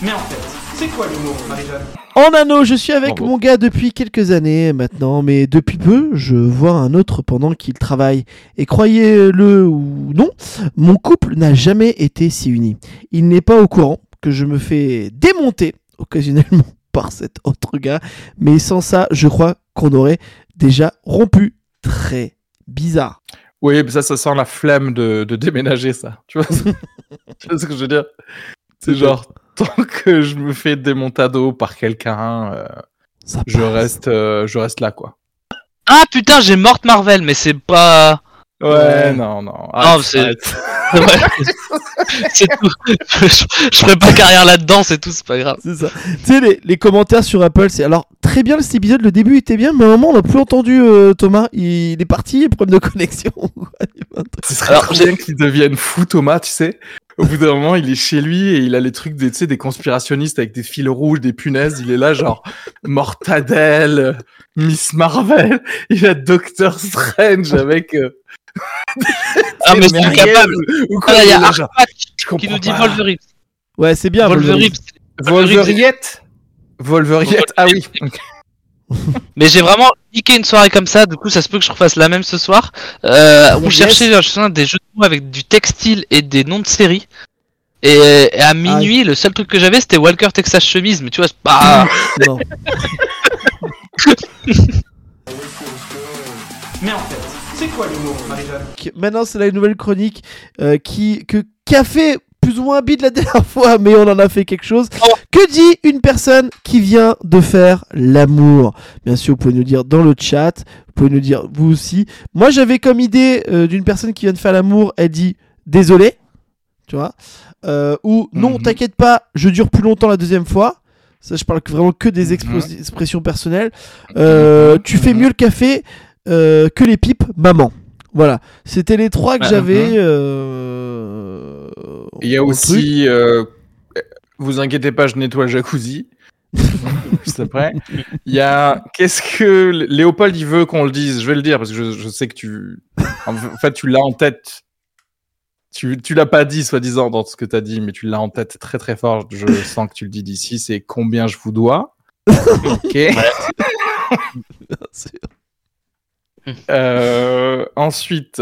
Mais en fait, c'est quoi l'humour, Marie-Jeanne? En anneau, je suis avec Bravo. mon gars depuis quelques années maintenant, mais depuis peu, je vois un autre pendant qu'il travaille. Et croyez-le ou non, mon couple n'a jamais été si uni. Il n'est pas au courant que je me fais démonter occasionnellement par cet autre gars, mais sans ça, je crois qu'on aurait déjà rompu. Très bizarre. Oui, mais ça, ça sent la flemme de, de déménager, ça. Tu vois, tu vois ce que je veux dire? C'est genre, tant que je me fais démontado par quelqu'un, euh, je, reste, euh, je reste là, quoi. Ah putain j'ai morte Marvel, mais c'est pas. Ouais, Ouais. non, non. Non, c'est- c'est tout. je, je ferai pas carrière là-dedans, c'est tout, c'est pas grave. C'est ça. tu sais, les, les commentaires sur Apple, c'est alors très bien cet épisode, le début était bien, mais à un moment on n'a plus entendu euh, Thomas, il, il est parti, problème de connexion. Ce serait Alors, bien qu'il devienne fou, Thomas, tu sais. Au bout d'un moment, il est chez lui et il a les trucs des, tu sais, des conspirationnistes avec des fils rouges, des punaises. Il est là, genre, Mortadelle, Miss Marvel. Il a Doctor Strange avec. euh, Ah, mais c'est merguez capable. Ou quoi, Ah, il y a là, genre, qui nous dit pas. Wolverine. Ouais, c'est bien. Wolverine. Wolveriette Wolveriette, ah oui. Mais j'ai vraiment niqué une soirée comme ça, du coup ça se peut que je refasse la même ce soir. Euh, on Yes. cherchait je des jeux de mots avec du textile et des noms de séries. Et, et à minuit, le seul truc que j'avais c'était Walker Texas Chemise, mais tu vois, c'est pas. Non. Mais en fait, c'est quoi l'humour, Maintenant, c'est la nouvelle chronique euh, qui, que, qui a fait plus ou moins un bide la dernière fois, mais on en a fait quelque chose. Que dit une personne qui vient de faire l'amour? Bien sûr, vous pouvez nous dire dans le chat, vous pouvez nous dire vous aussi. Moi, j'avais comme idée euh, d'une personne qui vient de faire l'amour, elle dit désolé, tu vois, Euh, ou non, Mhm. t'inquiète pas, je dure plus longtemps la deuxième fois. Ça, je parle vraiment que des Mhm. expressions personnelles. Euh, tu fais mieux le café que les pipes, maman. Voilà, c'était les trois que j'avais. Il y a au aussi. euh, vous inquiétez pas, je nettoie le jacuzzi. Juste après. Il y a. Qu'est-ce que Léopold il veut qu'on le dise? Je vais le dire parce que je, je sais que tu. En fait, tu l'as en tête. Tu, tu l'as pas dit, soi-disant, dans ce que tu as dit, mais tu l'as en tête très très fort. Je sens que tu le dis d'ici. C'est combien je vous dois? ok. Euh, ensuite.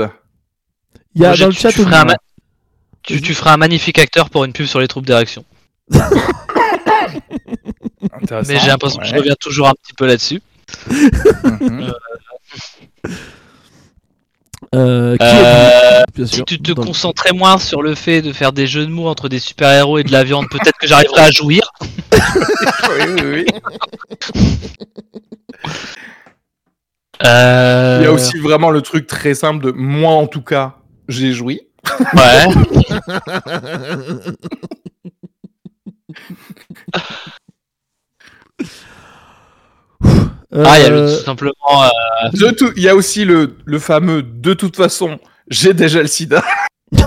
Il y a dans le chat tu niveau- ma- Tu, tu feras un magnifique acteur pour une pub sur les troupes d'érection. Intéressant. Mais j'ai l'impression que je Ouais. reviens toujours un petit peu là-dessus. Mhm. Euh, qui Euh, est- bien si sûr. tu te dans le- concentrais moins sur le fait de faire des jeux de mots entre des super-héros et de la viande, peut-être que j'arriverai à jouir. oui, oui, oui. Euh, Il y a aussi vraiment le truc très simple de moi en tout cas, j'ai joui. Ouais. Ah, il y a le- Euh, tout simplement. euh, tout, il y a aussi le, le fameux de toute façon, j'ai déjà le sida.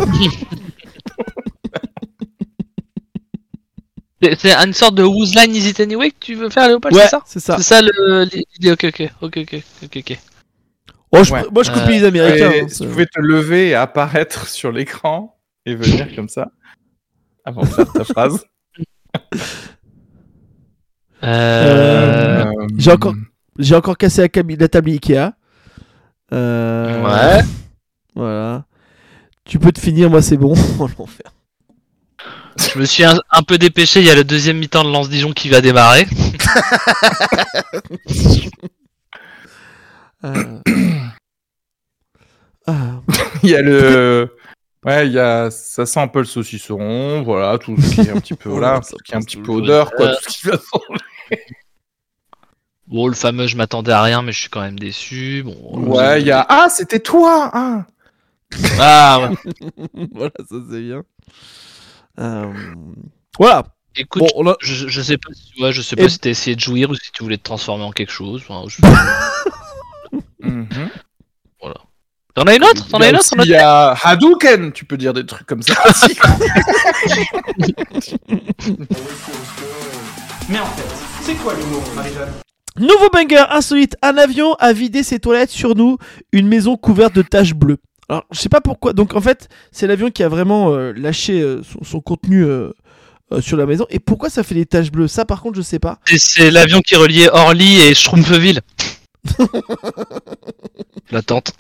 c'est- une sorte de Whose Line Is It Anyway que tu veux faire, Léopold, ouais, c'est ça? c'est ça. C'est ça le- ok, ok, ok, ok, ok. Oh, je- Ouais. Moi, je Euh, les Américains. Hein, si tu pouvais te lever et apparaître sur l'écran et venir comme ça avant de faire ta phrase. Euh... Euh, j'ai encore- J'ai encore cassé la, table Ikea. Euh, Ouais. Voilà. Tu peux te finir, moi c'est bon. L'enfer. Je me suis un, un peu dépêché, il y a le deuxième mi-temps de Lance Dijon qui va démarrer. Euh. Ah. Il y a le. Ouais, il y a. Ça sent un peu le saucisson, voilà, tout ce qui est un petit peu. voilà, Ça tout ce qui est un petit peu odeur, quoi, Euh. tout ce qui va Bon, le fameux, je m'attendais à rien, mais je suis quand même déçu. Bon, Ouais, il y a. Ah, c'était toi hein Ah, ouais. voilà, ça c'est bien. Euh, Voilà. Écoute, Bon, on a- je, je sais pas si, ouais, je sais Et- pas si t'as essayé de jouir ou si tu voulais te transformer en quelque chose. Enfin, je- Mhm. T'en as une autre T'en Il y as a une autre en autre Il y a Hadouken, tu peux dire des trucs comme ça. Mais en fait, c'est quoi l'humour, Marie-Jeanne? Nouveau banger insolite. Un avion a vidé ses toilettes sur nous. Une maison couverte de taches bleues. Alors, je sais pas pourquoi. Donc, en fait, c'est l'avion qui a vraiment euh, lâché euh, son, son contenu euh, euh, sur la maison. Et pourquoi ça fait des taches bleues? Ça, par contre, je sais pas. Et c'est l'avion qui reliait Orly et Schtroumpfville. La tente.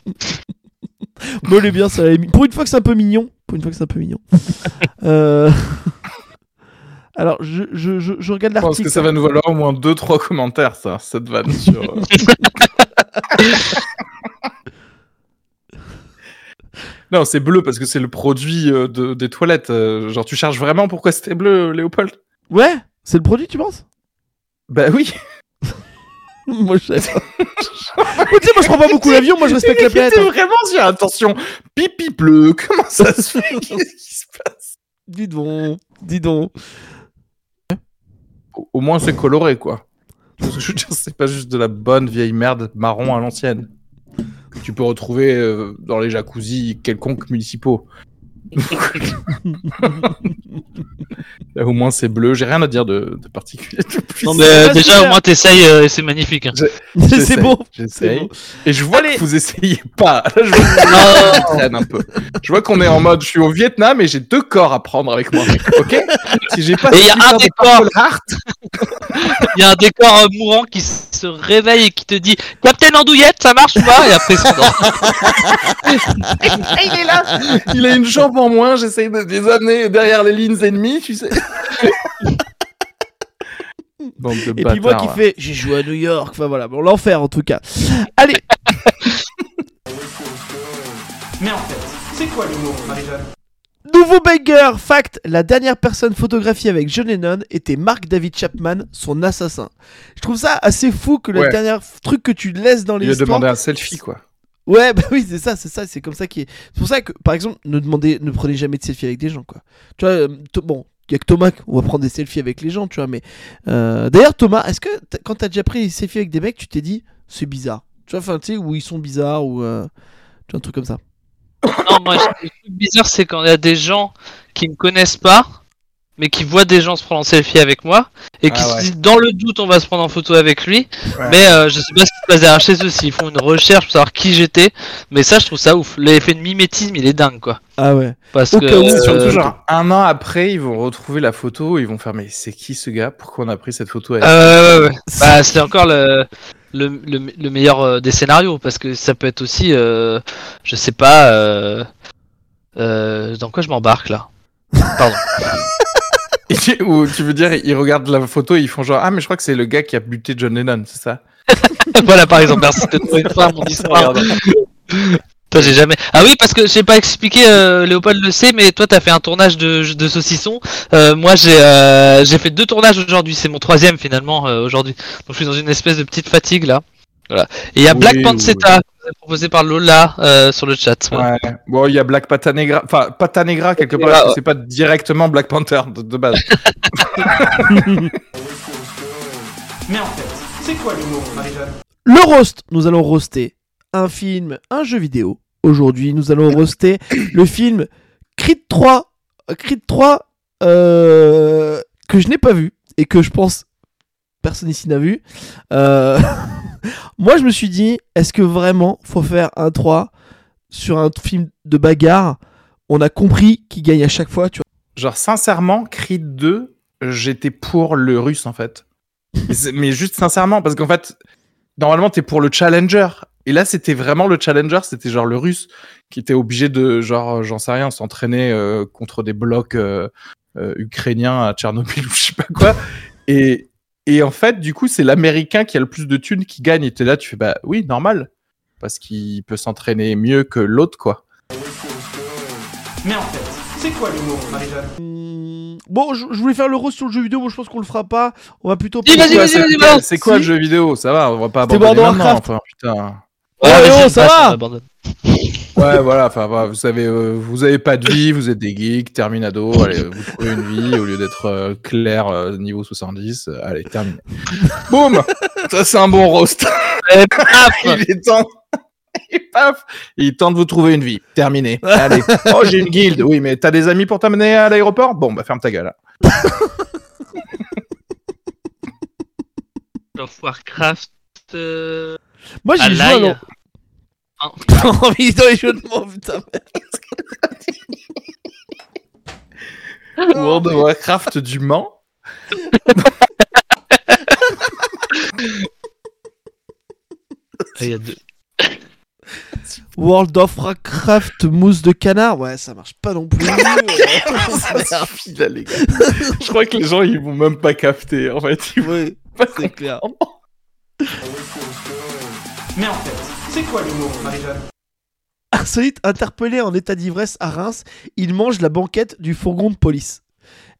Est bien, ça. est Pour une fois que c'est un peu mignon. Pour une fois que c'est un peu mignon. Euh, Alors, je, je, je, je regarde Je pense l'article. que ça va nous valoir au moins 2-3 commentaires, ça, cette vanne sur. euh, non, c'est bleu parce que c'est le produit euh, de, des toilettes. genre, tu cherches vraiment pourquoi c'était bleu, Léopold? Ouais, c'est le produit, tu penses? Bah oui. Moi, je sais pas. Mais tu sais, moi, je prends pas beaucoup l'avion. Moi, je respecte la planète. Hein. vraiment sur attention. Pipi bleu, comment ça se fait Qu'est-ce qui se passe Dis donc, dis donc. au, au moins, c'est coloré, quoi. Je veux dire, c'est pas juste de la bonne vieille merde marron à l'ancienne. Que tu peux retrouver euh, dans les jacuzzis quelconques municipaux. Là, au moins, c'est bleu. J'ai rien à dire de, de particulier. de plus. Non, mais euh, déjà, au moins, t'essayes euh, et c'est magnifique. hein. c'est beau. J'essaye. Et je vois Allez. que vous essayez pas. Là, je vois traîne un peu. Je vois qu'on est en mode, je suis au Vietnam et j'ai deux corps à prendre avec moi. Ok? Si j'ai pas. Et il y a un décor. Il y a un décor euh, mourant qui se réveille et qui te dit Captain Andouillette, ça marche ou pas? Et après, c'est il est là. Il a une jambe en moins. J'essaye de les amener derrière les lignes ennemies, tu sais. Bande de Et puis moi qui fais, j'ai joué à New York. Enfin voilà, bon, l'enfer en tout cas. Allez, Mais en fait, c'est quoi l'humour, Marie-Jeanne? Nouveau banger. Fact, la dernière personne photographiée avec John Lennon était Mark David Chapman, son assassin. Je trouve ça assez fou que le Ouais. dernier truc que tu laisses dans Il les a demandé un selfie, quoi. Ouais, bah oui, c'est ça, c'est ça, c'est comme ça qui est. C'est pour ça que, par exemple, ne demandez, ne prenez jamais de selfie avec des gens, quoi. Tu vois, bon, y a que Thomas, on va prendre des selfies avec les gens, tu vois. Mais euh, d'ailleurs, Thomas, est-ce que quand t'as déjà pris des selfies avec des mecs, tu t'es dit c'est bizarre, tu vois, enfin, tu sais, où ils sont bizarres ou euh, tu vois, un truc comme ça. Non, moi, le truc bizarre, c'est quand il y a des gens qui me connaissent pas, mais qui voient des gens se prendre en selfie avec moi, et qui Ah se ouais. disent, dans le doute, on va se prendre en photo avec lui, Ouais. mais euh, je sais pas ce qui se passe derrière chez eux, s'ils font une recherche pour savoir qui j'étais, mais ça, je trouve ça ouf. L'effet de mimétisme, il est dingue, quoi. Ah ouais. Parce que. euh, surtout genre un an après, ils vont retrouver la photo, ils vont faire mais c'est qui ce gars? Pourquoi on a pris cette photo avec Euh, ouais, ouais, ouais. Bah, c'est encore le, le, le, le meilleur euh, des scénarios parce que ça peut être aussi, euh, je sais pas, euh, euh, dans quoi je m'embarque là? Pardon. Ou tu veux dire, ils regardent la photo et ils font genre ah mais je crois que c'est le gars qui a buté John Lennon, c'est ça voilà par exemple, merci de trouver mon histoire. Toi j'ai jamais. Ah oui parce que j'ai pas expliqué, euh, Léopold le sait, mais toi t'as fait un tournage de, de saucisson. Euh, moi j'ai euh, j'ai fait deux tournages aujourd'hui, c'est mon troisième finalement euh, aujourd'hui. Donc je suis dans une espèce de petite fatigue là. Voilà. Et il y a Oui, Black oui, Pancetta proposé par Lola euh, sur le chat. Ouais. Bon, il y a Black Pata Negra, enfin Pata Negra quelque part, ouais. c'est pas directement Black Panther de, de base. Mais en fait, c'est quoi l'humour, Marie-Jeanne? Le roast, nous allons roaster un film, un jeu vidéo. Aujourd'hui, nous allons roaster le film Creed 3. euh, Creed 3 euh, que je n'ai pas vu et que je pense personne ici n'a vu. Euh, Moi, je me suis dit, est-ce que vraiment faut faire un 3 sur un film de bagarre? On a compris qui gagne à chaque fois, tu. Genre sincèrement, Creed 2, j'étais pour le russe en fait. Mais juste sincèrement, parce qu'en fait, normalement t'es pour le challenger. Et là, c'était vraiment le challenger, c'était genre le russe qui était obligé de, genre, euh, j'en sais rien, s'entraîner euh, contre des blocs ukrainiens à Tchernobyl ou je sais pas quoi. Et, et en fait, du coup, c'est l'américain qui a le plus de thunes qui gagne. Et t'es là, tu fais, bah oui, normal. Parce qu'il peut s'entraîner mieux que l'autre, quoi. Mais en fait, c'est quoi l'humour, Marie-Jeanne? Hum, Bon, je, je voulais faire le roast sur le jeu vidéo, moi je pense qu'on le fera pas. On va plutôt. Vas-y, vas-y, vas-y, quoi- balance. C'est quoi Si. le jeu vidéo? Ça va, on va pas of maintenant. Warcraft. Enfin, putain. Oh, vas-y, oh, ça va. Ouais, voilà, enfin, vous savez, euh, vous avez pas de vie, vous êtes des geeks, terminado, allez, vous trouvez une vie au lieu d'être euh, clair euh, niveau 70, euh, allez, terminé. Boum Ça, c'est un bon roast. Et paf il est temps. Et paf Il est temps de vous trouver une vie. Terminé. Allez. Oh, j'ai une guilde. Oui, mais t'as des amis pour t'amener à l'aéroport? Bon, bah, ferme ta gueule. of Warcraft. euh, Moi j'ai joué l'ail. alors. Mais dans les jeux de mots, putain. World of Warcraft du Mans Il y a deux. World of Warcraft mousse de canard, ouais, ça marche pas non plus. Ça suffit, là, les gars. Je crois que les gens, ils vont même pas capter, en fait. Ils vont ouais, pas c'est clair. Mais en fait, c'est quoi l'humour, Marie-Jeanne Insolite interpellé en état d'ivresse à Reims, il mange la banquette du fourgon de police.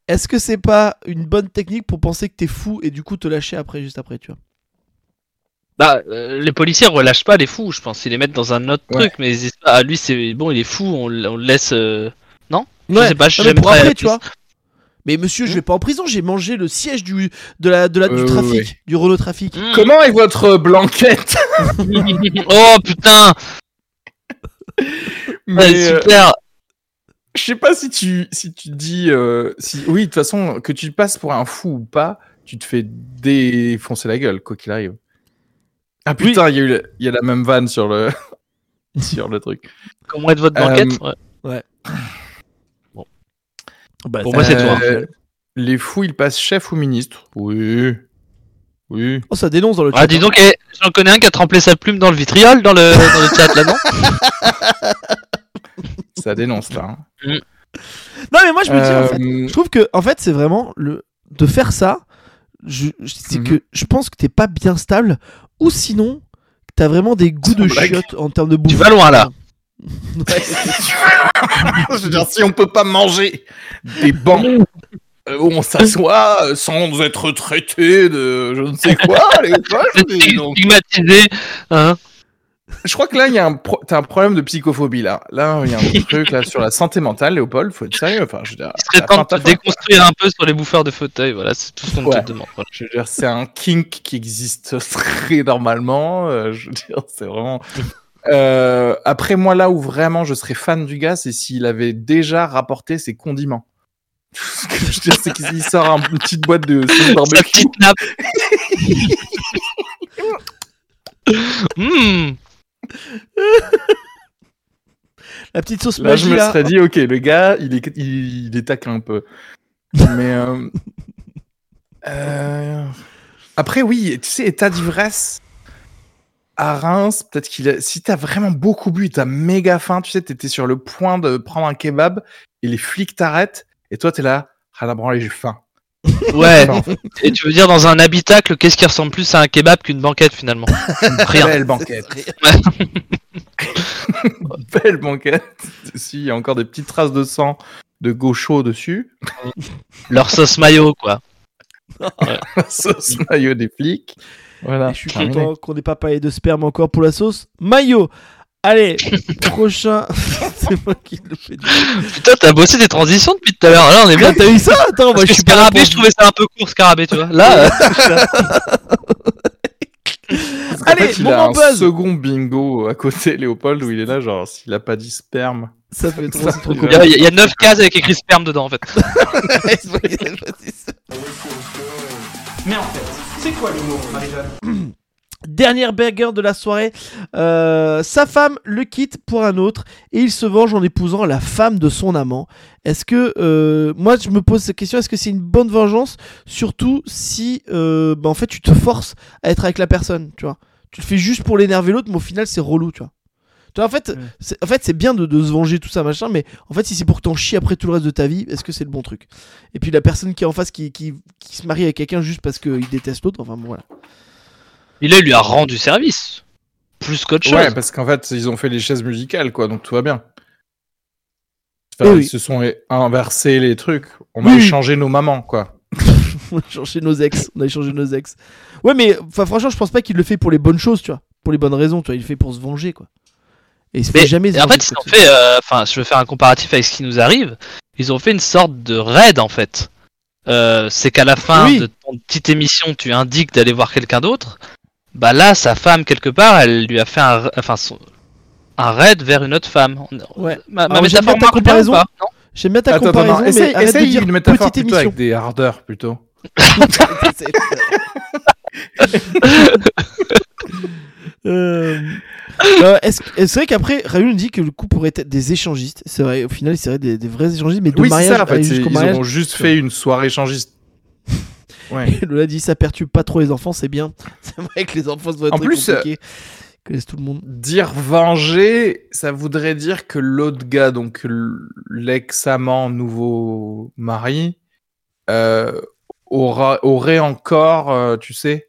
Est-ce que c'est pas une bonne technique pour penser que t'es fou et du coup te lâcher après, juste après, tu vois Bah, euh, les policiers relâchent pas les fous, je pense. Ils les mettent dans un autre Ouais. truc, mais ils disent pas, ah, lui, c'est bon, il est fou, on, le laisse. euh, Non Je Ouais, sais pas, je suis non, mais jamais pour très- après, tu vois. Mais monsieur, je vais pas en prison, j'ai mangé le siège du, de la, de la, du Euh, trafic, ouais. du Renault Trafic. Mm. Comment est votre blanquette oh putain Mais, Ouais, euh, Super Je sais pas si tu, si tu dis. euh, si, oui, de toute façon, que tu passes pour un fou ou pas, tu te fais défoncer la gueule, quoi qu'il arrive. Ah putain, il y, a eu la- il y a la même vanne sur le, sur le truc. Comment est votre Euh, banquette Ouais. Bah, Pour moi, c'est toi. Euh, Les fous, ils passent chef ou ministre Oui. Oui. Oh, ça dénonce dans le chat. Ah, dis donc, eh, j'en connais un qui a trempé sa plume dans le vitriol dans le, dans le chat là, non Ça dénonce là. hein. Non, mais moi je me dis, en fait, Euh, je trouve que, en fait, c'est vraiment le de faire ça. Je, je- c'est Mhm. que je pense que t'es pas bien stable, ou sinon t'as vraiment des goûts de blague. chiottes en termes de bouffe. Tu vas loin là. Je veux dire, si on peut pas manger des bancs euh, où on s'assoit euh, sans être traité de je ne sais quoi, les stigmatisé. Hein Je crois que là, il y a un, pro- t'as un problème de psychophobie là. Là, il y a un truc là sur la santé mentale, Léopold. Faut être sérieux. Enfin, je veux dire, Il serait temps de déconstruire un peu sur les bouffeurs de fauteuils, voilà, c'est tout ce qu'on Ouais. te demande. voilà. Je veux dire, c'est un kink qui existe très normalement. euh, je veux dire, c'est vraiment. Euh, après, moi, là où vraiment je serais fan du gars, c'est s'il avait déjà rapporté ses condiments. Ce que je veux dire, c'est qu'il sort un- une petite boîte de sauce Sa barbecue. petite nappe. Hmm. La petite sauce Là, je me là. serais dit, ok, le gars, il est, il, il est taquin un peu. Mais. euh, euh, Après, oui, tu sais, état d'ivresse. À Reims, peut-être qu'il a... si t'as vraiment beaucoup bu, t'as méga faim, tu sais, t'étais sur le point de prendre un kebab et les flics t'arrêtent et toi t'es là, rien à branler, j'ai faim. Ouais, Enfin, en fait, et tu veux dire dans un habitacle, qu'est-ce qui ressemble plus à un kebab qu'une banquette finalement? Rien. belle banquette, belle banquette. Si, il y a encore des petites traces de sang de gaucho dessus. Leur sauce mayo, quoi. Sauce maillot des flics. Voilà. Et je suis terminé. content qu'on n'ait pas parlé de sperme encore pour la sauce maillot. Allez, prochain. c'est moi qui le fais. du. Putain, t'as bossé des transitions depuis tout à l'heure. Là, on est bien. Ah, T'as eu ça Attends, moi Parce je suis Scarabée, pour- je trouvais ça un peu court, Scarabée, tu vois. Là, euh, Allez, fait, il a un buzz. second bingo à côté, Léopold, où il est là, genre, s'il a pas dit sperme. Ça fait trop, Ça, trop cool. il y, a- il y a 9 cases avec écrit sperme dedans en fait. Mais en fait, c'est quoi l'humour, Dernière burger de la soirée. Euh, sa femme le quitte pour un autre et il se venge en épousant la femme de son amant. Est-ce que euh, moi je me pose cette question Est-ce que c'est une bonne vengeance Surtout si euh, bah, en fait tu te forces à être avec la personne, tu vois? Tu le fais juste pour l'énerver l'autre, mais au final c'est relou, tu vois. Tu vois, en fait, c'est, en fait, c'est bien de, de se venger tout ça machin, mais en fait, si c'est pour que t'en chies après tout le reste de ta vie, est-ce que c'est le bon truc? Et puis la personne qui est en face, qui, qui, qui se marie avec quelqu'un juste parce qu'il déteste l'autre, enfin bon voilà. Et là, il lui a rendu service. Plus qu'autre chose. Ouais, parce qu'en fait, ils ont fait les chaises musicales, quoi, donc tout va bien. Enfin, Oui, ils oui. se sont inversés les trucs. On a Oui, échangé nos mamans, quoi. On a échangé nos ex. On a échangé nos ex. Ouais, mais franchement, je pense pas qu'il le fait pour les bonnes choses, tu vois. Pour les bonnes raisons, tu vois. Il le fait pour se venger, quoi. Et il se fait Mais jamais et en fait, ils ont fait, euh, enfin, je veux faire un comparatif avec ce qui nous arrive. Ils ont fait une sorte de raid en fait. Euh, c'est qu'à la fin Oui. de ton petite émission, tu indiques d'aller voir quelqu'un d'autre. Bah là, sa femme quelque part, elle lui a fait un, enfin, son- un raid vers une autre femme. Ouais. Ma, ma Alors, j'aime bien métaphore ta comparaison. pas Non J'aime bien ta Attends, comparaison, attends, mais essaye, arrête de essaye dire une métaphore petite plutôt émission. avec des hardeurs, plutôt. Euh, euh, est-ce que- c'est vrai qu'après, Raoul nous dit que le coup pourrait être des échangistes. C'est vrai, au final, il serait des, des vrais échangistes, mais de oui, c'est mariage ça, en fait. aller c'est- jusqu'au Ils mariage. ont juste fait une soirée échangiste. Ouais. Lola dit ça perturbe pas trop les enfants, c'est bien. C'est vrai que les enfants doit être En plus, compliqué. Ils connaissent tout le monde. Dire venger, ça voudrait dire que l'autre gars, donc l- l'ex-amant, nouveau mari, euh, aura, aurait encore, euh, tu sais,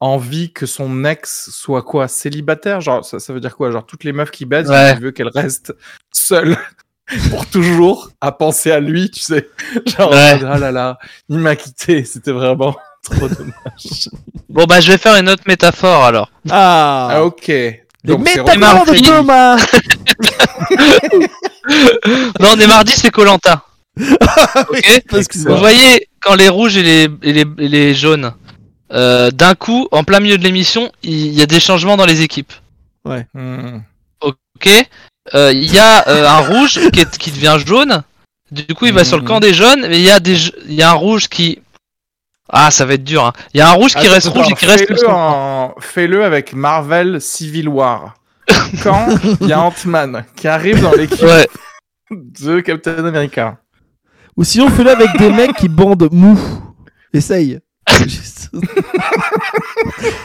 envie que son ex soit quoi Célibataire? Genre, ça, ça veut dire quoi? Genre, toutes les meufs qui baissent, Ouais. il veut qu'elles restent seules pour toujours à penser à lui, tu sais? Genre, Ouais. ah là là, il m'a quitté, c'était vraiment trop dommage. Bon bah, je vais faire une autre métaphore alors. Ah, Ah, ok. Les métaphores de. Thomas non, on est mardi, c'est Colanta. ok. Parce que Vous voyez, quand les rouges et les, et les, et les jaunes, euh, d'un coup, en plein milieu de l'émission, il y a des changements dans les équipes. Hmm. Ok Euh, Il y a euh, un rouge qui, est- qui devient jaune. Du coup, il va sur le Mhm. camp des jaunes. Mais il y, a des, je- il y a un rouge qui. Ah, ça va être dur. hein. Il y a un rouge qui Attends, reste rouge et qui reste. fais-le en- Fais-le avec Marvel Civil War. Quand il y a Ant-Man qui arrive dans l'équipe Ouais. de Captain America. Ou sinon, fais-le avec des mecs qui bandent mou. Essaye.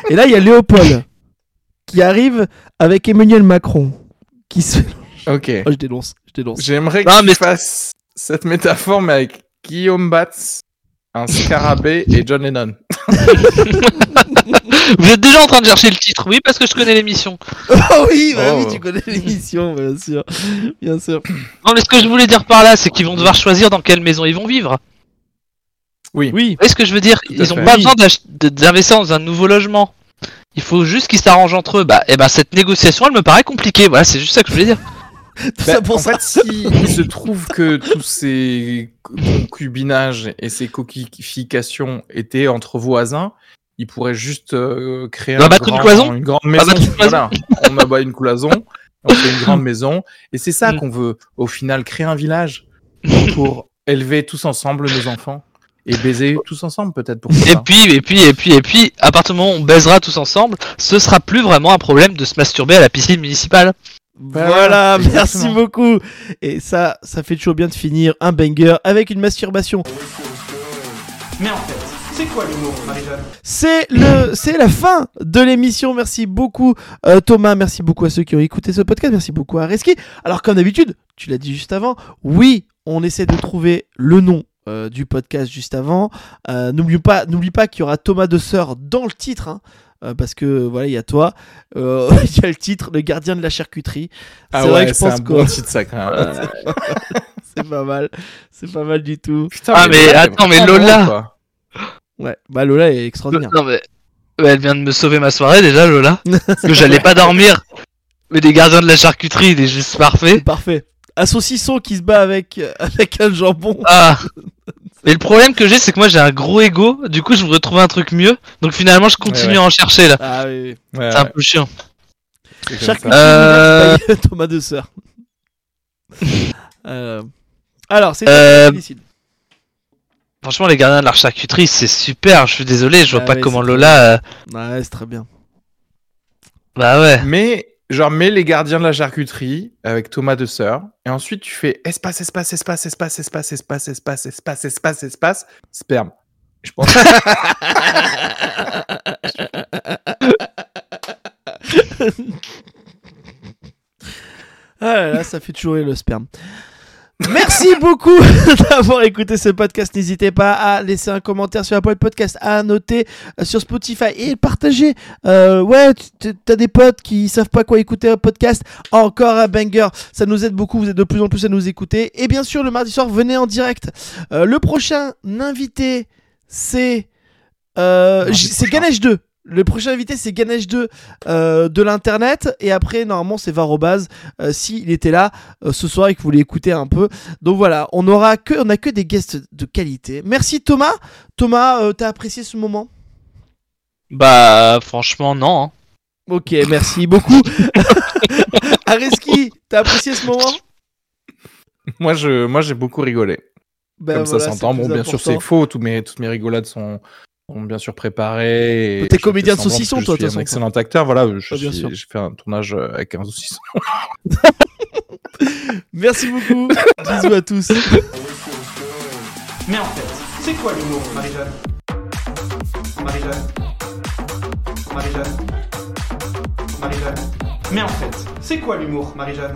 Et là, il y a Léopold qui arrive avec Emmanuel Macron. Qui se... Ok. Oh, je dénonce, je dénonce. J'aimerais Non, que mais- tu fasses cette métaphore, mais avec Guillaume Batz, un scarabée et John Lennon. Vous êtes déjà en train de chercher le titre, oui, parce que je connais l'émission. Oh oui, bah Oh. oui, tu connais l'émission, bien sûr. Bien sûr. Non, mais ce que je voulais dire par là, c'est qu'ils vont devoir choisir dans quelle maison ils vont vivre. Oui. Oui. Vous voyez ce que je veux dire Ils ont fait. pas Oui. besoin d'investir dans un nouveau logement. Il faut juste qu'ils s'arrangent entre eux. Bah, et ben cette négociation, elle me paraît compliquée. Voilà, c'est juste ça que je voulais dire. Tout Bah, ça pour en ça. fait, si il se trouve que tous ces concubinages et ces coquifications étaient entre voisins, ils pourraient juste euh, créer On un battre une grand- cloison une grande maison. une Voilà. On abat une cloison, on fait une grande maison, et c'est ça Mm. qu'on veut. Au final, créer un village pour élever tous ensemble nos enfants et baiser tous ensemble peut-être pour Et ça. puis, et puis, et puis, et puis, à partir du moment où on baisera tous ensemble, ce sera plus vraiment un problème de se masturber à la piscine municipale. Voilà, merci beaucoup. Et ça, ça fait toujours bien de finir un banger avec une masturbation. Mais en fait, c'est quoi l'humour, Marie-Jeanne? C'est le, c'est la fin de l'émission. Merci beaucoup euh, Thomas, merci beaucoup à ceux qui ont écouté ce podcast, merci beaucoup à Reski. Alors comme d'habitude, tu l'as dit juste avant, oui, on essaie de trouver le nom euh, du podcast juste avant. Euh, n'oublie pas, n'oublie pas qu'il y aura Thomas de Sœur dans le titre. hein, euh, parce que voilà, il y a toi, Euh, il y a le titre, le gardien de la charcuterie. Ah c'est vrai ouais, que je pense un que bon titre ça quand même. c'est pas mal, c'est pas mal du tout. Putain, Ah, mais Lola, attends, mais vraiment Lola. Ouais, bah Lola est extraordinaire. Non mais, ouais, elle vient de me sauver ma soirée déjà, Lola. Parce que j'allais pas dormir. Mais les gardiens de la charcuterie, il est juste parfait. C'est parfait. Un saucisson qui se bat avec, euh, avec un jambon. Ah. Mais le problème que j'ai, c'est que moi j'ai un gros ego. Du coup, je voudrais trouver un truc mieux. Donc finalement, je continue Ouais, ouais. à en chercher là. Ah oui. Ouais, C'est un peu chiant. ça. Euh. Thomas de Sœur. Euh, Alors, c'est Euh. Franchement, les gardiens de la charcuterie, c'est super. Je suis désolé, je vois Ah pas ouais, comment Lola. euh, Ouais, c'est très bien. Bah ouais. Mais genre mets les gardiens de la charcuterie avec Thomas de Sœur et ensuite tu fais espace espace espace espace espace espace espace espace espace espace sperme. Je pense. Ah là là, ça fait toujours le sperme. Merci beaucoup d'avoir écouté ce podcast. N'hésitez pas à laisser un commentaire sur Apple Podcast, à noter euh, sur Spotify et partager. Euh, ouais, t'as des potes qui savent pas quoi écouter un podcast? Encore un banger. Ça nous aide beaucoup. Vous êtes de plus en plus à nous écouter. Et bien sûr, le mardi soir, venez en direct. Euh, le prochain invité, c'est euh, c'est. Ganesh 2. Le prochain invité, c'est Ganesh 2 euh, de l'internet. Et après, normalement, c'est Varobaz euh, s'il était là euh, ce soir et que vous voulez écouter un peu. Donc voilà, on aura que, on a que des guests de qualité. Merci Thomas. Thomas, euh, t'as apprécié ce moment? Bah franchement, non. hein. Ok, merci beaucoup. Areski, t'as apprécié ce moment? Moi je moi j'ai beaucoup rigolé. Ben Comme voilà, ça s'entend. Bon bien sûr c'est faux. Mes toutes mes rigolades sont sont bien sûr préparées. et T'es comédien de saucisson, toi, Je de suis toute un façon, excellent acteur. Voilà, je Ah, bien suis- sûr. j'ai fait un tournage euh, avec un saucisson. Merci beaucoup. Bisous à tous. Mais en fait, c'est quoi l'humour, Marie-Jeanne? Marie-Jeanne? Marie-Jeanne? Marie-Jeanne? Mais en fait, c'est quoi l'humour, Marie-Jeanne?